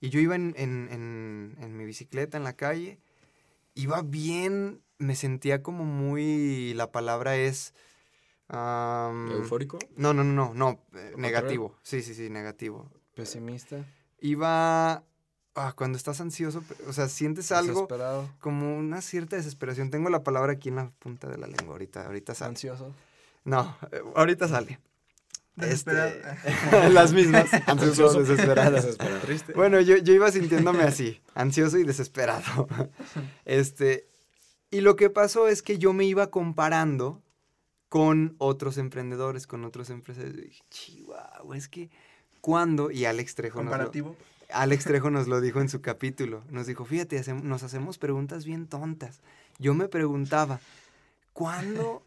S5: Y yo iba en, en- en- en mi bicicleta en la calle, iba bien, me sentía como muy, la palabra es...
S4: ¿Eufórico?
S5: No, no, no, no, no, eh,
S4: ¿Lo
S5: negativo. Sí, sí, sí, negativo.
S2: Pesimista,
S5: Iba... ah, cuando estás ansioso, o sea, sientes algo
S2: desesperado,
S5: como una cierta desesperación. Tengo la palabra aquí en la punta de la lengua ahorita, ahorita sale.
S2: ansioso.
S5: No, eh, ahorita sale.
S6: Desesperado.
S5: Este, las mismas. Ansioso, desesperado.
S4: Desesperado.
S2: Triste.
S5: Bueno, yo, yo iba sintiéndome así, ansioso y desesperado. Este, y lo que pasó es que yo me iba comparando con otros emprendedores, con otros empresarios. Y dije, Chihuahua, es que cuando, y Alex Trejo, nos lo,
S6: Comparativo.
S5: Alex Trejo nos lo dijo en su capítulo, nos dijo, fíjate, nos hacemos preguntas bien tontas. Yo me preguntaba, ¿cuándo,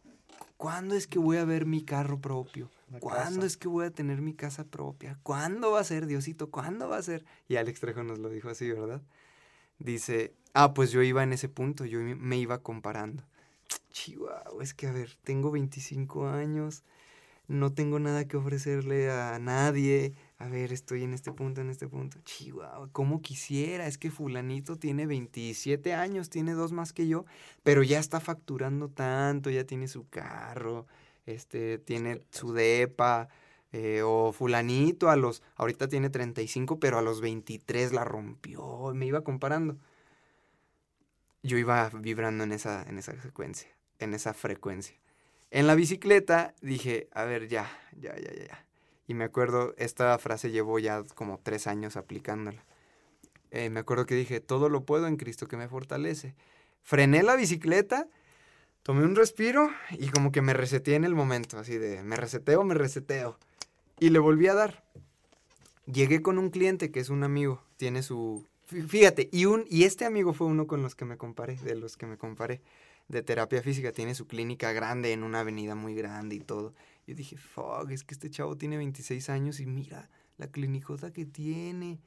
S5: ¿cuándo es que voy a ver mi carro propio? ¿Cuándo es que voy a tener mi casa propia? ¿Cuándo va a ser, Diosito? ¿Cuándo va a ser? Y Alex Trejo nos lo dijo así, ¿verdad? Dice, ah, pues yo iba en ese punto, yo me iba comparando. Chihuahua, es que a ver, tengo 25 años, no tengo nada que ofrecerle a nadie. A ver, estoy en este punto, en este punto. Chihuahua, ¿cómo quisiera? Es que fulanito tiene 27 años, tiene dos más que yo, pero ya está facturando tanto, ya tiene su carro, este, tiene su depa, eh, o fulanito a los, ahorita tiene 35, pero a los 23 la rompió, me iba comparando. Yo iba vibrando en esa, en esa secuencia, en esa frecuencia. En la bicicleta dije, a ver, ya, ya, ya, ya. Y me acuerdo, esta frase llevo ya como tres años aplicándola. Eh, me acuerdo que dije, todo lo puedo en Cristo que me fortalece. Frené la bicicleta, Tomé un respiro y como que me reseteé en el momento, así de, me reseteo, me reseteo. Y le volví a dar. Llegué con un cliente que es un amigo, tiene su... fí- Fíjate, y, un, y este amigo fue uno con los que me comparé, de los que me comparé, de terapia física, tiene su clínica grande en una avenida muy grande y todo. Yo dije, fuck, es que este chavo tiene 26 años y mira la clinicota que tiene.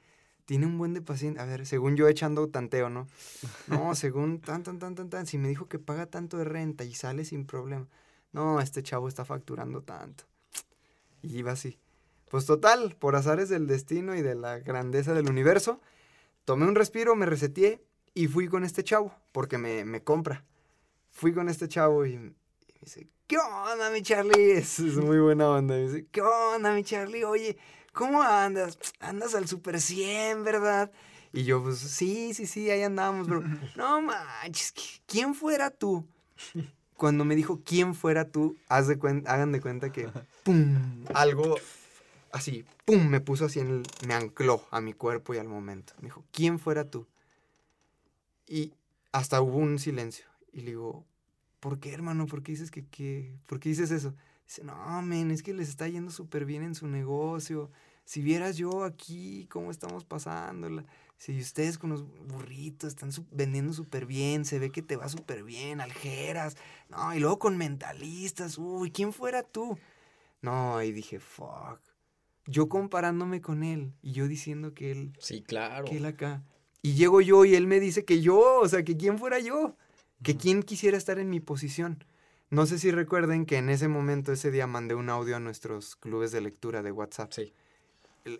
S5: Tiene un buen de paciente. A ver, según yo echando tanteo, ¿no? No, según tan, tan, tan, tan, tan. Si me dijo que paga tanto de renta y sale sin problema. No, este chavo está facturando tanto. Y iba así. Pues total, por azares del destino y de la grandeza del universo, tomé un respiro, me reseteé y fui con este chavo, porque me, me compra. Fui con este chavo y, y me dice, ¿qué onda, mi Charlie? Es, es muy buena onda. Me dice, ¿qué onda, mi Charlie? Oye, ¿cómo andas? Andas al Super 100, ¿verdad? Y yo, pues, sí, sí, sí, ahí andamos, bro. No manches, ¿qui- ¿quién fuera tú? Cuando me dijo, ¿quién fuera tú? Haz de hagan de cuenta que, pum, algo así, pum, me puso así en el, me ancló a mi cuerpo y al momento. Me dijo, ¿quién fuera tú? Y hasta hubo un silencio. Y le digo, ¿por qué, hermano? ¿Por qué dices que, que, por qué dices eso? Dice, no, men, es que les está yendo súper bien en su negocio. Si vieras yo aquí, cómo estamos pasándola. Si ustedes con los burritos están su- vendiendo súper bien, se ve que te va súper bien, aljeras. No, y luego con mentalistas. Uy, ¿quién fuera tú? No, y dije, fuck. Yo comparándome con él y yo diciendo que él,
S4: Sí, claro.
S5: que él acá. Y llego yo y él me dice que yo, o sea, que quién fuera yo. Que quién quisiera estar en mi posición. No sé si recuerden que en ese momento, ese día, mandé un audio a nuestros clubes de lectura de WhatsApp.
S4: Sí.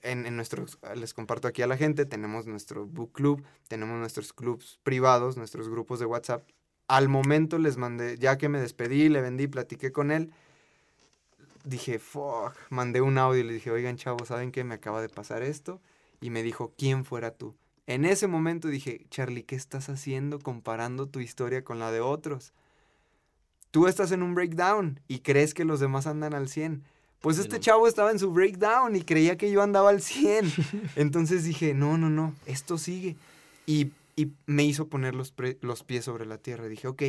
S5: En, en nuestros, les comparto aquí a la gente, tenemos nuestro book club, tenemos nuestros clubs privados, nuestros grupos de WhatsApp. Al momento les mandé, ya que me despedí, le vendí, platiqué con él, dije, fuck, mandé un audio y le dije, oigan chavos, ¿saben qué? Me acaba de pasar esto. Y me dijo, ¿quién fuera tú? En ese momento dije, Charlie, ¿qué estás haciendo comparando tu historia con la de otros? Tú estás en un breakdown y crees que los demás andan al 100. Pues este chavo estaba en su breakdown y creía que yo andaba al 100. Entonces dije, no, no, no, esto sigue. Y, y me hizo poner los, pre- los pies sobre la tierra. Dije, ok,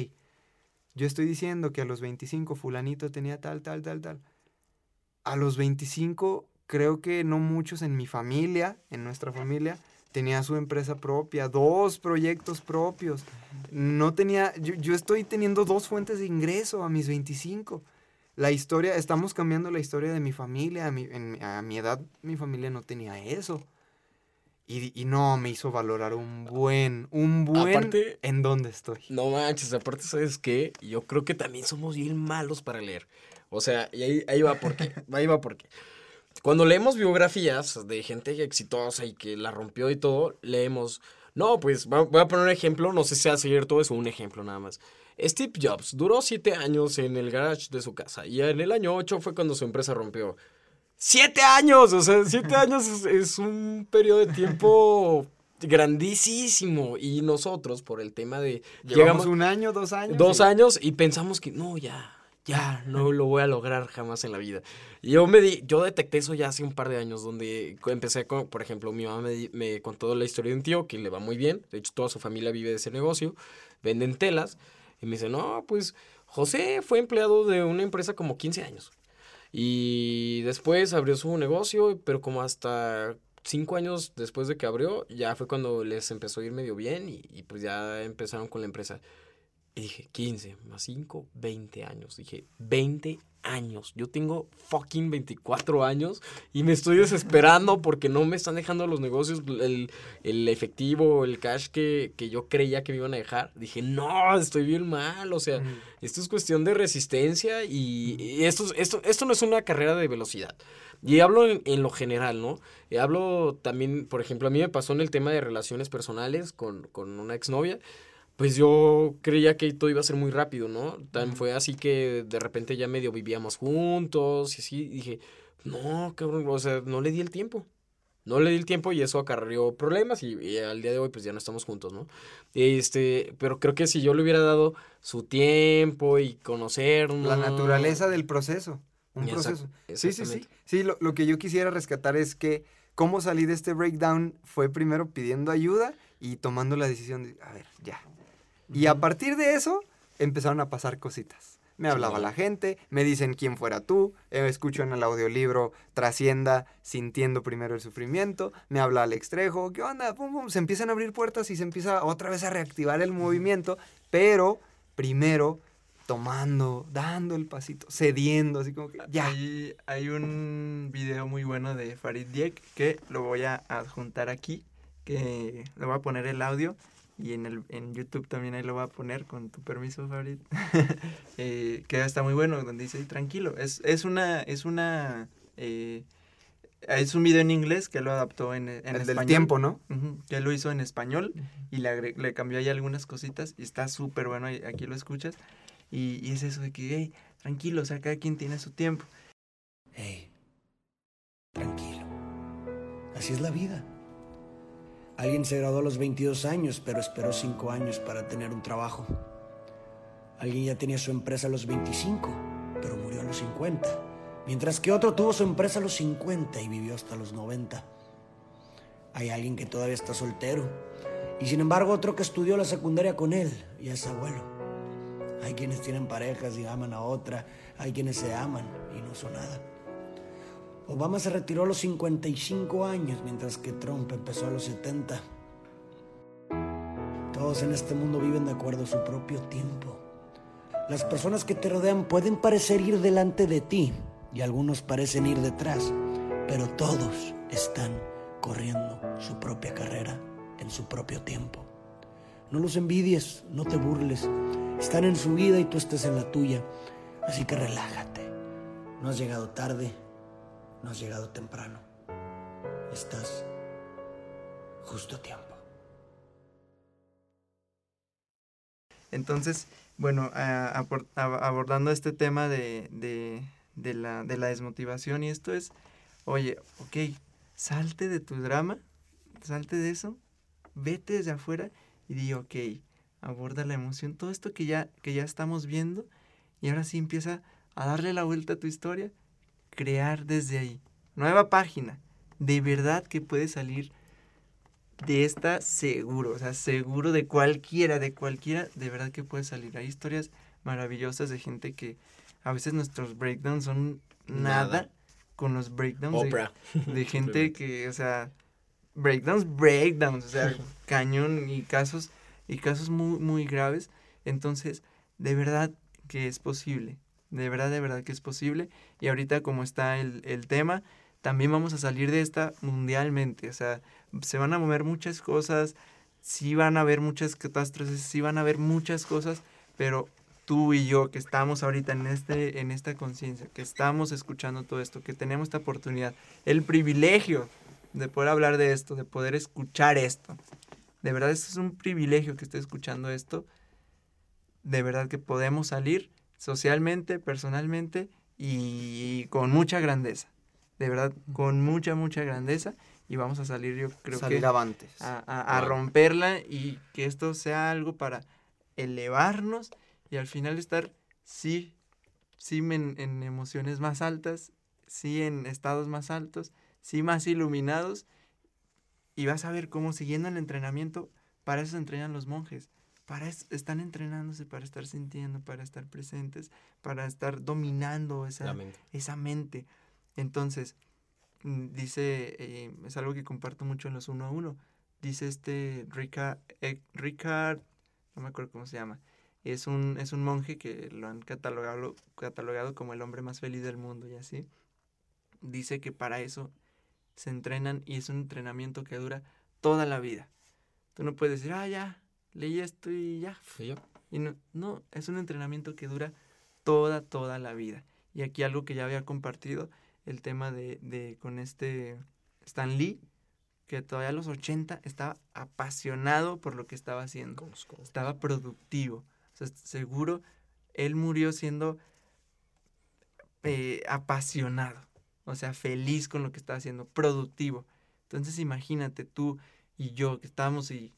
S5: yo estoy diciendo que a los 25 fulanito tenía tal, tal, tal, tal. A los 25 creo que no muchos en mi familia, en nuestra familia, tenía su empresa propia, dos proyectos propios. No tenía, yo, yo estoy teniendo dos fuentes de ingreso a mis 25. La historia, estamos cambiando la historia de mi familia. A mi, en- a mi edad, mi familia no tenía eso. Y, y no, me hizo valorar un buen, un buen
S4: Aparte-
S5: en dónde estoy.
S4: No manches, aparte, ¿sabes qué? Yo creo que también somos bien malos para leer. O sea, y ahí, ahí va porque, ahí va porque. Cuando leemos biografías de gente exitosa y que la rompió y todo, leemos, no, pues voy a poner un ejemplo, no sé si sea cierto, es un ejemplo nada más. Steve Jobs duró siete años en el garage de su casa y en el año ocho fue cuando su empresa rompió. ¡Siete años! O sea, siete años es, es un periodo de tiempo grandísimo. Y nosotros, por el tema de...
S5: Llevamos un año, dos años.
S4: Dos
S5: y-
S4: años y pensamos que no, ya, ya, no lo voy a lograr jamás en la vida. Yo me di, yo detecté eso ya hace un par de años, donde empecé con, por ejemplo, mi mamá me, me contó la historia de un tío que le va muy bien, de hecho toda su familia vive de ese negocio, venden telas, y me dice, no, pues José fue empleado de una empresa como 15 años. Y después abrió su negocio, pero como hasta cinco años después de que abrió, ya fue cuando les empezó a ir medio bien y pues ya empezaron con la empresa. Y dije, 15 más 5, 20 años. Dije, 20 años. Yo tengo fucking 24 años y me estoy desesperando porque no me están dejando los negocios, el, el efectivo, el cash que, que yo creía que me iban a dejar. Dije, no, estoy bien mal. O sea, esto es cuestión de resistencia y, y esto, es- esto, esto no es una carrera de velocidad. Y hablo en, en lo general, ¿no? Y hablo también, por ejemplo, a mí me pasó en el tema de relaciones personales con, con una exnovia. Pues yo creía que todo iba a ser muy rápido, ¿no? Tan fue así que de repente ya medio vivíamos juntos y así. y dije, no, cabrón, o sea, no le di el tiempo. No le di el tiempo y eso acarreó problemas y, y al día de hoy pues ya no estamos juntos, ¿no? Este, pero creo que si yo le hubiera dado su tiempo y conocernos.
S5: La naturaleza del proceso. Un proceso. Sí, sí, sí. Sí, lo, lo que yo quisiera rescatar es que cómo salí de este breakdown fue primero pidiendo ayuda y tomando la decisión de, a ver, ya. Y a partir de eso, empezaron a pasar cositas. Me hablaba la gente, me dicen quién fuera tú, eh, escucho en el audiolibro Trascienda, sintiendo primero el sufrimiento, me habla Alex Trejo, ¿qué onda? Pum, pum, se empiezan a abrir puertas y se empieza otra vez a reactivar el movimiento, pero primero tomando, dando el pasito, cediendo, así como que ya.
S6: Hay, hay un video muy bueno de Farid Diek que lo voy a adjuntar aquí, que le voy a poner el audio y en, el, en YouTube también ahí lo voy a poner con tu permiso, Farid. eh, que está muy bueno, donde dice, tranquilo, es, es una, es una, eh, es un video en inglés que lo adaptó en, en
S5: el
S6: español.
S5: del tiempo, ¿no?
S6: Ujú, que lo hizo en español y le, agre- le cambió ahí algunas cositas y está súper bueno, aquí lo escuchas. Y, y es eso de que, hey, tranquilo, o sea, cada quien tiene su tiempo.
S8: Hey, tranquilo. Así es la vida. Alguien se graduó a los 22 años, pero esperó 5 años para tener un trabajo. Alguien ya tenía su empresa a los 25, pero murió a los 50. Mientras que otro tuvo su empresa a los 50 y vivió hasta los 90. Hay alguien que todavía está soltero. Y sin embargo otro que estudió la secundaria con él y es abuelo. Hay quienes tienen parejas y aman a otra. Hay quienes se aman y no son nada. Obama se retiró a los 55 años, mientras que Trump empezó a los 70. Todos en este mundo viven de acuerdo a su propio tiempo. Las personas que te rodean pueden parecer ir delante de ti y algunos parecen ir detrás, pero todos están corriendo su propia carrera en su propio tiempo. No los envidies, no te burles. Están en su vida y tú estás en la tuya. Así que relájate. No has llegado tarde, no has llegado temprano. Estás justo a tiempo.
S6: Entonces, bueno, abordando este tema de, de, de la, de la desmotivación y esto es, oye, ok, salte de tu drama, salte de eso, vete desde afuera y di, ok, aborda la emoción, todo esto que ya, que ya estamos viendo y ahora sí empieza a darle la vuelta a tu historia, crear desde ahí. Nueva página, de verdad que puede salir de esta seguro, o sea, seguro de cualquiera, de cualquiera, de verdad que puede salir. Hay historias maravillosas de gente que a veces nuestros breakdowns son nada,
S4: Nada.
S6: con los breakdowns de- de, gente que, o sea, breakdowns, breakdowns, o sea, cañón y casos y casos muy muy graves. Entonces, de verdad que es posible. De verdad, de verdad que es posible. Y ahorita como está el, el tema, también vamos a salir de esta mundialmente. O sea, se van a mover muchas cosas, sí van a haber muchas catástrofes, sí van a haber muchas cosas, pero tú y yo que estamos ahorita en, este, en esta conciencia, que estamos escuchando todo esto, que tenemos esta oportunidad, el privilegio de poder hablar de esto, de poder escuchar esto. De verdad, esto es un privilegio que esté escuchando esto. De verdad que podemos salir socialmente, personalmente y con mucha grandeza. De verdad, con mucha, mucha grandeza. Y vamos a salir, yo creo
S5: Salir
S6: que
S5: avantes.
S6: a, a- a romperla y que esto sea algo para elevarnos y al final estar, sí, sí en, en emociones más altas, sí en estados más altos, sí más iluminados y vas a ver cómo siguiendo el entrenamiento, para eso se entrenan los monjes, para están entrenándose para estar sintiendo, para estar presentes, para estar dominando esa,
S4: mente.
S6: esa mente. Entonces, mm, dice, eh, es algo que comparto mucho en los uno a uno, dice este Ricard, Ricard, no me acuerdo cómo se llama, es un, es un monje que lo han catalogado, catalogado como el hombre más feliz del mundo y así. Dice que para eso se entrenan y es un entrenamiento que dura toda la vida. Tú no puedes decir, ah, ya, leí esto y ya,
S4: ¿Y yo?
S6: y no, no, es un entrenamiento que dura toda, toda la vida. Y aquí algo que ya había compartido, el tema de, de con este Stan Lee, que todavía a los 80 estaba apasionado por lo que estaba haciendo. Estaba productivo. O sea, seguro él murió siendo eh, apasionado. O sea, feliz con lo que estaba haciendo, productivo. Entonces imagínate tú y yo que estábamos y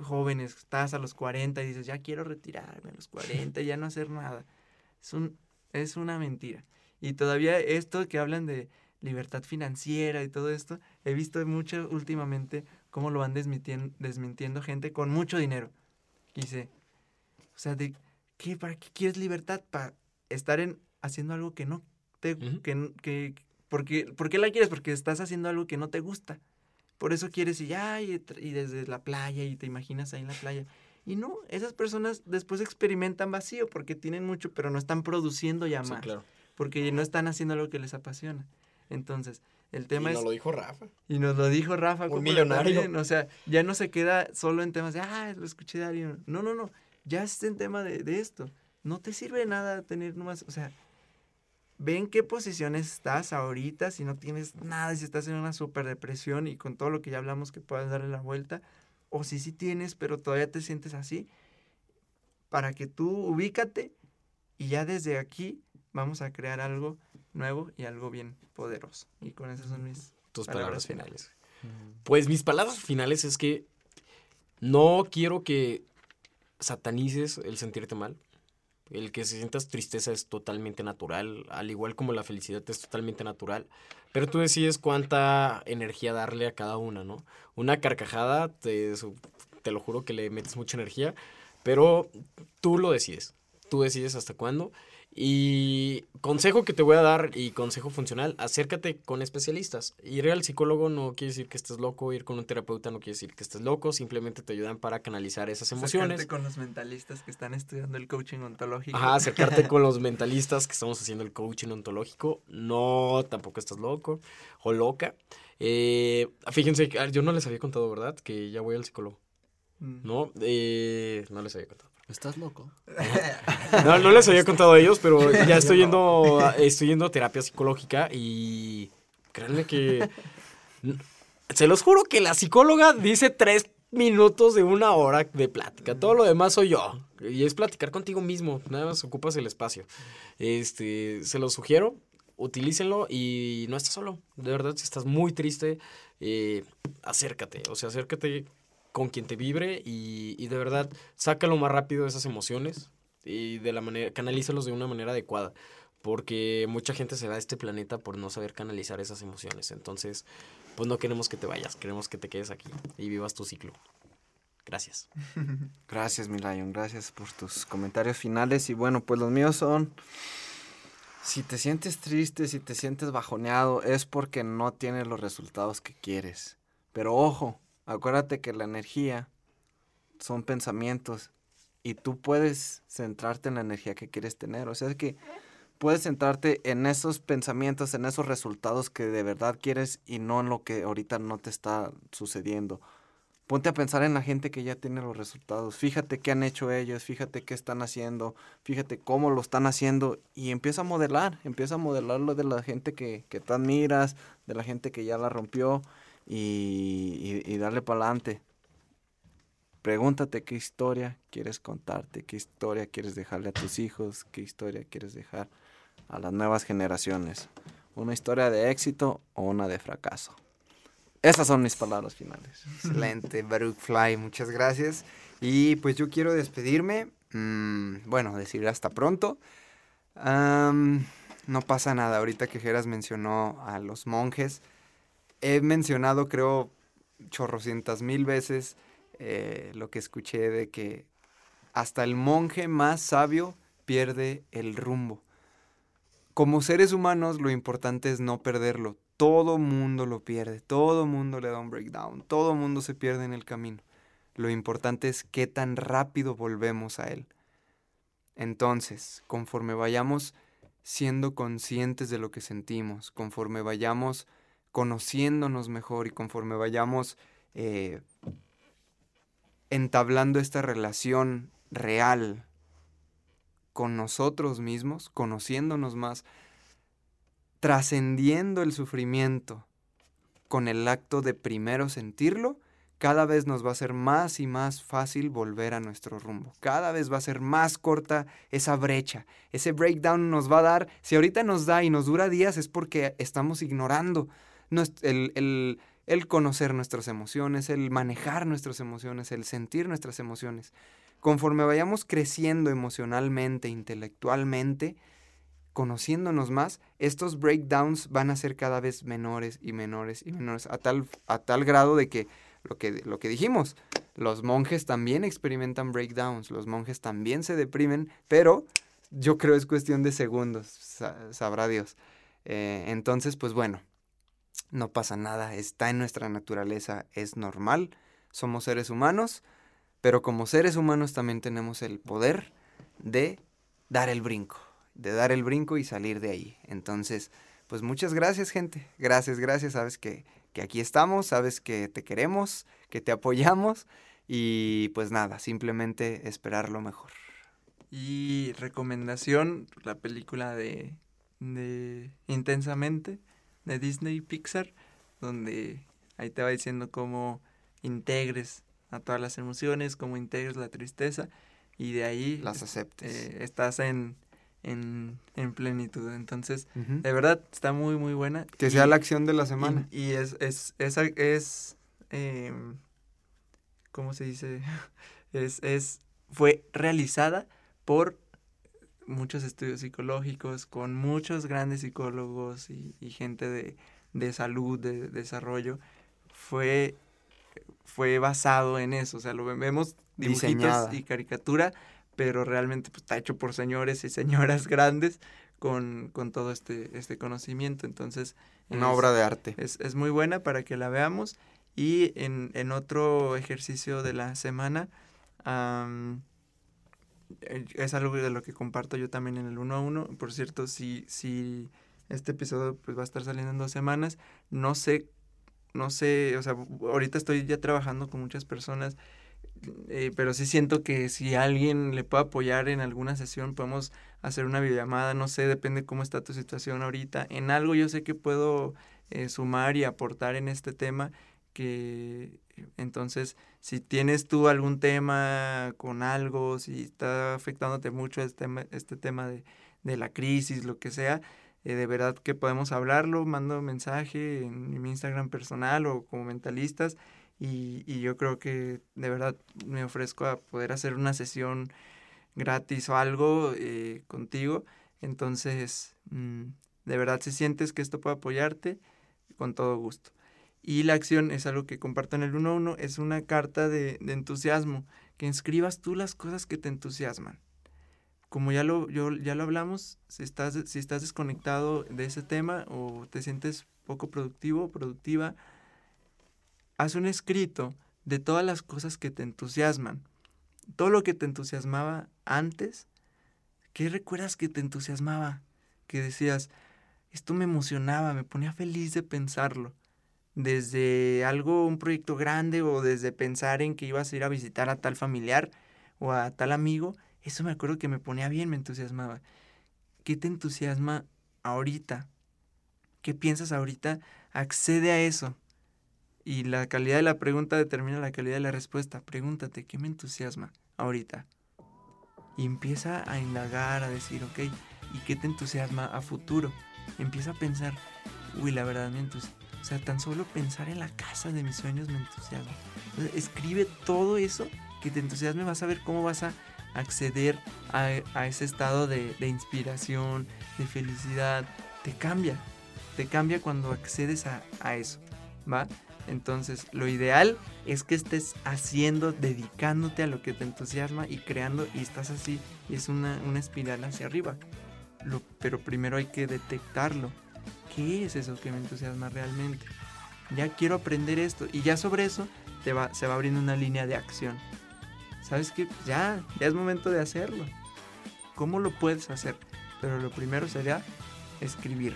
S6: jóvenes, estás a los 40 y dices, ya quiero retirarme a los 40, ya no hacer nada. Es, un, es una mentira. Y todavía esto que hablan de libertad financiera y todo esto, he visto mucho últimamente cómo lo van desmintien- desmintiendo gente con mucho dinero. Y dice, o sea, de, ¿qué, ¿para qué quieres libertad? Para estar en, haciendo algo que no te...
S4: Ujú.
S6: que, que, porque, ¿Por qué la quieres? Porque estás haciendo algo que no te gusta. Por eso quieres y ya, y, y desde la playa, y te imaginas ahí en la playa. Y no, esas personas después experimentan vacío porque tienen mucho, pero no están produciendo ya
S4: Sí,
S6: más.
S4: claro.
S6: Porque no están haciendo lo que les apasiona. Entonces, el tema
S4: y
S6: es...
S4: nos lo dijo Rafa.
S6: Y nos lo dijo Rafa.
S4: Un millonario.
S6: también, O sea, ya no se queda solo en temas de, ah, lo escuché de alguien. No, no, no. Ya es en tema de, de esto. No te sirve de nada tener nomás, o sea, ve en qué posición estás ahorita, si no tienes nada, si estás en una super depresión y con todo lo que ya hablamos que puedas darle la vuelta, o si sí tienes, pero todavía te sientes así, para que tú ubícate y ya desde aquí vamos a crear algo nuevo y algo bien poderoso. Y con esas son mis
S4: Tus
S6: Palabras
S4: palabras finales. Pues mis palabras finales es que no quiero que satanices el sentirte mal. El que se sientas tristeza es totalmente natural, al igual como la felicidad es totalmente natural. Pero tú decides cuánta energía darle a cada una, ¿no? Una carcajada, te, te lo juro que le metes mucha energía, pero tú lo decides. Tú decides hasta cuándo. Y consejo que te voy a dar y consejo funcional, acércate con especialistas. Ir al psicólogo no quiere decir que estés loco, ir con un terapeuta no quiere decir que estés loco, simplemente te ayudan para canalizar esas emociones.
S6: Acercarte con los mentalistas que están estudiando el coaching ontológico.
S4: Ajá, acercarte con los mentalistas que estamos haciendo el coaching ontológico. No, tampoco estás loco o loca. Eh, fíjense, ah, yo no les había contado, ¿verdad? Que ya voy al psicólogo.
S6: Mm.
S4: No, eh, no les había contado.
S2: ¿Estás loco?
S4: No, les había contado a ellos, pero ya estoy yendo, estoy yendo a terapia psicológica y créanme que se los juro que la psicóloga dice tres minutos de una hora de plática. Todo lo demás soy yo. Y es platicar contigo mismo. Nada más ocupas el espacio. Este, se los sugiero. Utilícenlo y no estás solo. De verdad, si estás muy triste, eh, acércate. O sea, acércate con quien te vibre y, y de verdad, sácalo más rápido esas emociones y de la manera, canalízalos de una manera adecuada. Porque mucha gente se va a este planeta por no saber canalizar esas emociones. Entonces, pues no queremos que te vayas, queremos que te quedes aquí y vivas tu ciclo. Gracias.
S2: Gracias, mi Lion. Gracias por tus comentarios finales. Y bueno, pues los míos son. Si te sientes triste, si te sientes bajoneado, es porque no tienes los resultados que quieres. Pero ojo, acuérdate que la energía son pensamientos y tú puedes centrarte en la energía que quieres tener. O sea que puedes centrarte en esos pensamientos, en esos resultados que de verdad quieres y no en lo que ahorita no te está sucediendo. Ponte a pensar en la gente que ya tiene los resultados. Fíjate qué han hecho ellos, fíjate qué están haciendo, fíjate cómo lo están haciendo y empieza a modelar, empieza a modelar lo de la gente que, que tú admiras, de la gente que ya la rompió y, darle para adelante. Pregúntate qué historia quieres contarte, qué historia quieres dejarle a tus hijos, qué historia quieres dejar a las nuevas generaciones. Una historia de éxito o una de fracaso. Esas son mis palabras finales.
S5: Excelente, Baruch Fly, muchas gracias. Y pues yo quiero despedirme. mm, bueno, decir hasta pronto. No pasa nada, ahorita que Geras mencionó a los monjes. He mencionado, creo, chorrocientas mil veces eh, lo que escuché de que hasta el monje más sabio pierde el rumbo. Como seres humanos lo importante es no perderlo. Todo mundo lo pierde, todo mundo le da un breakdown, todo mundo se pierde en el camino. Lo importante es qué tan rápido volvemos a él. Entonces, conforme vayamos siendo conscientes de lo que sentimos, conforme vayamos conociéndonos mejor y conforme vayamos eh, entablando esta relación real con nosotros mismos, conociéndonos más, trascendiendo el sufrimiento con el acto de primero sentirlo, cada vez nos va a ser más y más fácil volver a nuestro rumbo. Cada vez va a ser más corta esa brecha. Ese breakdown nos va a dar, si ahorita nos da y nos dura días, es porque estamos ignorando el, el- el conocer nuestras emociones, el manejar nuestras emociones, el sentir nuestras emociones. Conforme vayamos creciendo emocionalmente, intelectualmente, conociéndonos más, estos breakdowns van a ser cada vez menores y menores y menores, a tal, a tal grado de que lo que, lo que dijimos. Los monjes también experimentan breakdowns, los monjes también se deprimen, pero yo creo es cuestión de segundos, sa- sabrá Dios. Eh, entonces, pues bueno, no pasa nada, está en nuestra naturaleza, es normal, somos seres humanos, pero como seres humanos también tenemos el poder de dar el brinco, de dar el brinco y salir de ahí. Entonces, pues muchas gracias gente, gracias, gracias, sabes que, que aquí estamos, sabes que te queremos, que te apoyamos y pues nada, simplemente esperar lo mejor.
S6: Y recomendación, la película de, de Intensamente, de Disney Pixar, donde ahí te va diciendo cómo integres a todas las emociones, cómo integres la tristeza, y de ahí
S5: Las aceptes.
S6: eh, estás en, en, en plenitud. Entonces, de verdad, está muy, muy buena.
S5: Que
S6: y-
S5: sea la acción de la semana.
S6: y, y es, es, es, es, em, ¿cómo se dice? Es, es, fue realizada por muchos estudios psicológicos, con muchos grandes psicólogos y, y gente de, de salud, de, desarrollo. Fue, fue basado en eso, o sea, lo ve- vemos dibujitos
S5: Diseñada.
S6: y caricatura, pero realmente pues, está hecho por señores y señoras grandes con, con todo este, este conocimiento. Entonces,
S5: Una
S6: es-
S5: obra de arte.
S6: es, es muy buena para que la veamos. Y en, en otro ejercicio de la semana, es algo de lo que comparto yo también en el uno a uno. Por cierto, si, si este episodio pues, va a estar saliendo en dos semanas, no sé, no sé, o sea, ahorita estoy ya trabajando con muchas personas, eh, pero sí siento que si alguien le puede apoyar en alguna sesión, podemos hacer una videollamada, no sé, depende cómo está tu situación ahorita. En algo yo sé que puedo eh, sumar y aportar en este tema que entonces si tienes tú algún tema con algo, si está afectándote mucho este este tema de, de la crisis, lo que sea, eh, de verdad que podemos hablarlo, mando mensaje en mi Instagram personal o como mentalistas y, y yo creo que de verdad me ofrezco a poder hacer una sesión gratis o algo eh, contigo. Entonces, mm, de verdad, si sientes que esto puede apoyarte, con todo gusto. Y la acción es algo que comparto en el 1-1, es una carta de, entusiasmo, que inscribas tú las cosas que te entusiasman. Como ya lo, yo, ya lo hablamos, si estás, si estás desconectado de ese tema o te sientes poco productivo o productiva, haz un escrito de todas las cosas que te entusiasman. Todo lo que te entusiasmaba antes, ¿qué recuerdas que te entusiasmaba? Que decías, esto me emocionaba, me ponía feliz de pensarlo. Desde algo, un proyecto grande o desde pensar en que ibas a ir a visitar a tal familiar o a tal amigo, eso me acuerdo que me ponía bien, me entusiasmaba. ¿Qué te entusiasma ahorita? ¿Qué piensas ahorita? Accede a eso. Y la calidad de la pregunta determina la calidad de la respuesta. Pregúntate, ¿qué me entusiasma ahorita? Y empieza a indagar, a decir, ok, ¿y qué te entusiasma a futuro? Empieza a pensar, uy, la verdad me entusiasma. O sea, tan solo pensar en la casa de mis sueños me entusiasma. Escribe todo eso que te entusiasme, vas a ver cómo vas a acceder a, ese estado de, inspiración, de felicidad. Te cambia, te cambia cuando accedes a, eso, ¿va? Entonces, lo ideal es que estés haciendo, dedicándote a lo que te entusiasma y creando, y estás así, y es una, una espiral hacia arriba. Pero primero hay que detectarlo. ¿Qué es eso que me entusiasma realmente? Ya quiero aprender esto, y ya sobre eso te va, se va abriendo una línea de acción. ¿Sabes qué? Ya, ya es momento de hacerlo. ¿Cómo lo puedes hacer? Pero lo primero sería escribir.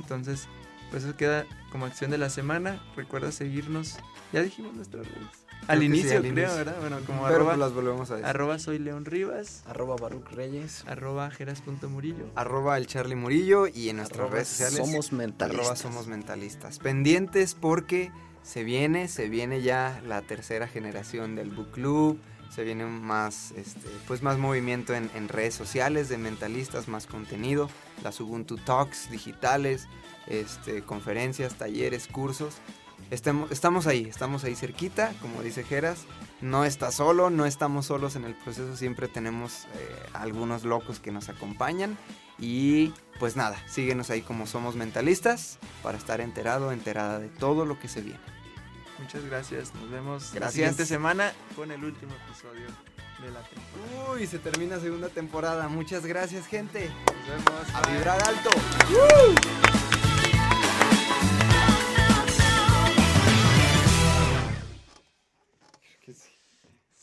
S6: Entonces, pues eso queda como acción de la semana. Recuerda seguirnos. Ya dijimos nuestras redes. Al
S5: sí,
S6: inicio,
S5: al
S6: creo,
S5: inicio.
S6: ¿verdad? Bueno, como
S5: Pero
S6: arroba,
S5: pues las volvemos a decir.
S6: arroba soy León Rivas,
S4: Arroba Baruch Reyes.
S6: arroba jeras.murillo.
S5: Arroba el Charlie Murillo y en nuestras
S4: Arroba
S5: redes sociales.
S4: Somos mentalistas.
S5: Arroba somos mentalistas. Pendientes porque se viene, se viene ya la tercera generación del book club. Se viene más, este, pues más movimiento en, en redes sociales de mentalistas, más contenido. Las Ubuntu Talks digitales, este, conferencias, talleres, cursos. Estemos- estamos ahí, estamos ahí cerquita, como dice Geras. No está solo, no estamos solos en el proceso, siempre tenemos eh, algunos locos que nos acompañan. Y pues nada, síguenos ahí como somos mentalistas para estar enterado, enterada de todo lo que se viene.
S6: Muchas gracias. Nos vemos la
S5: Gracias.
S6: siguiente semana con el último episodio de la temporada.
S5: Uy, se termina segunda temporada. Muchas gracias, gente.
S6: Nos vemos.
S5: A vibrar alto.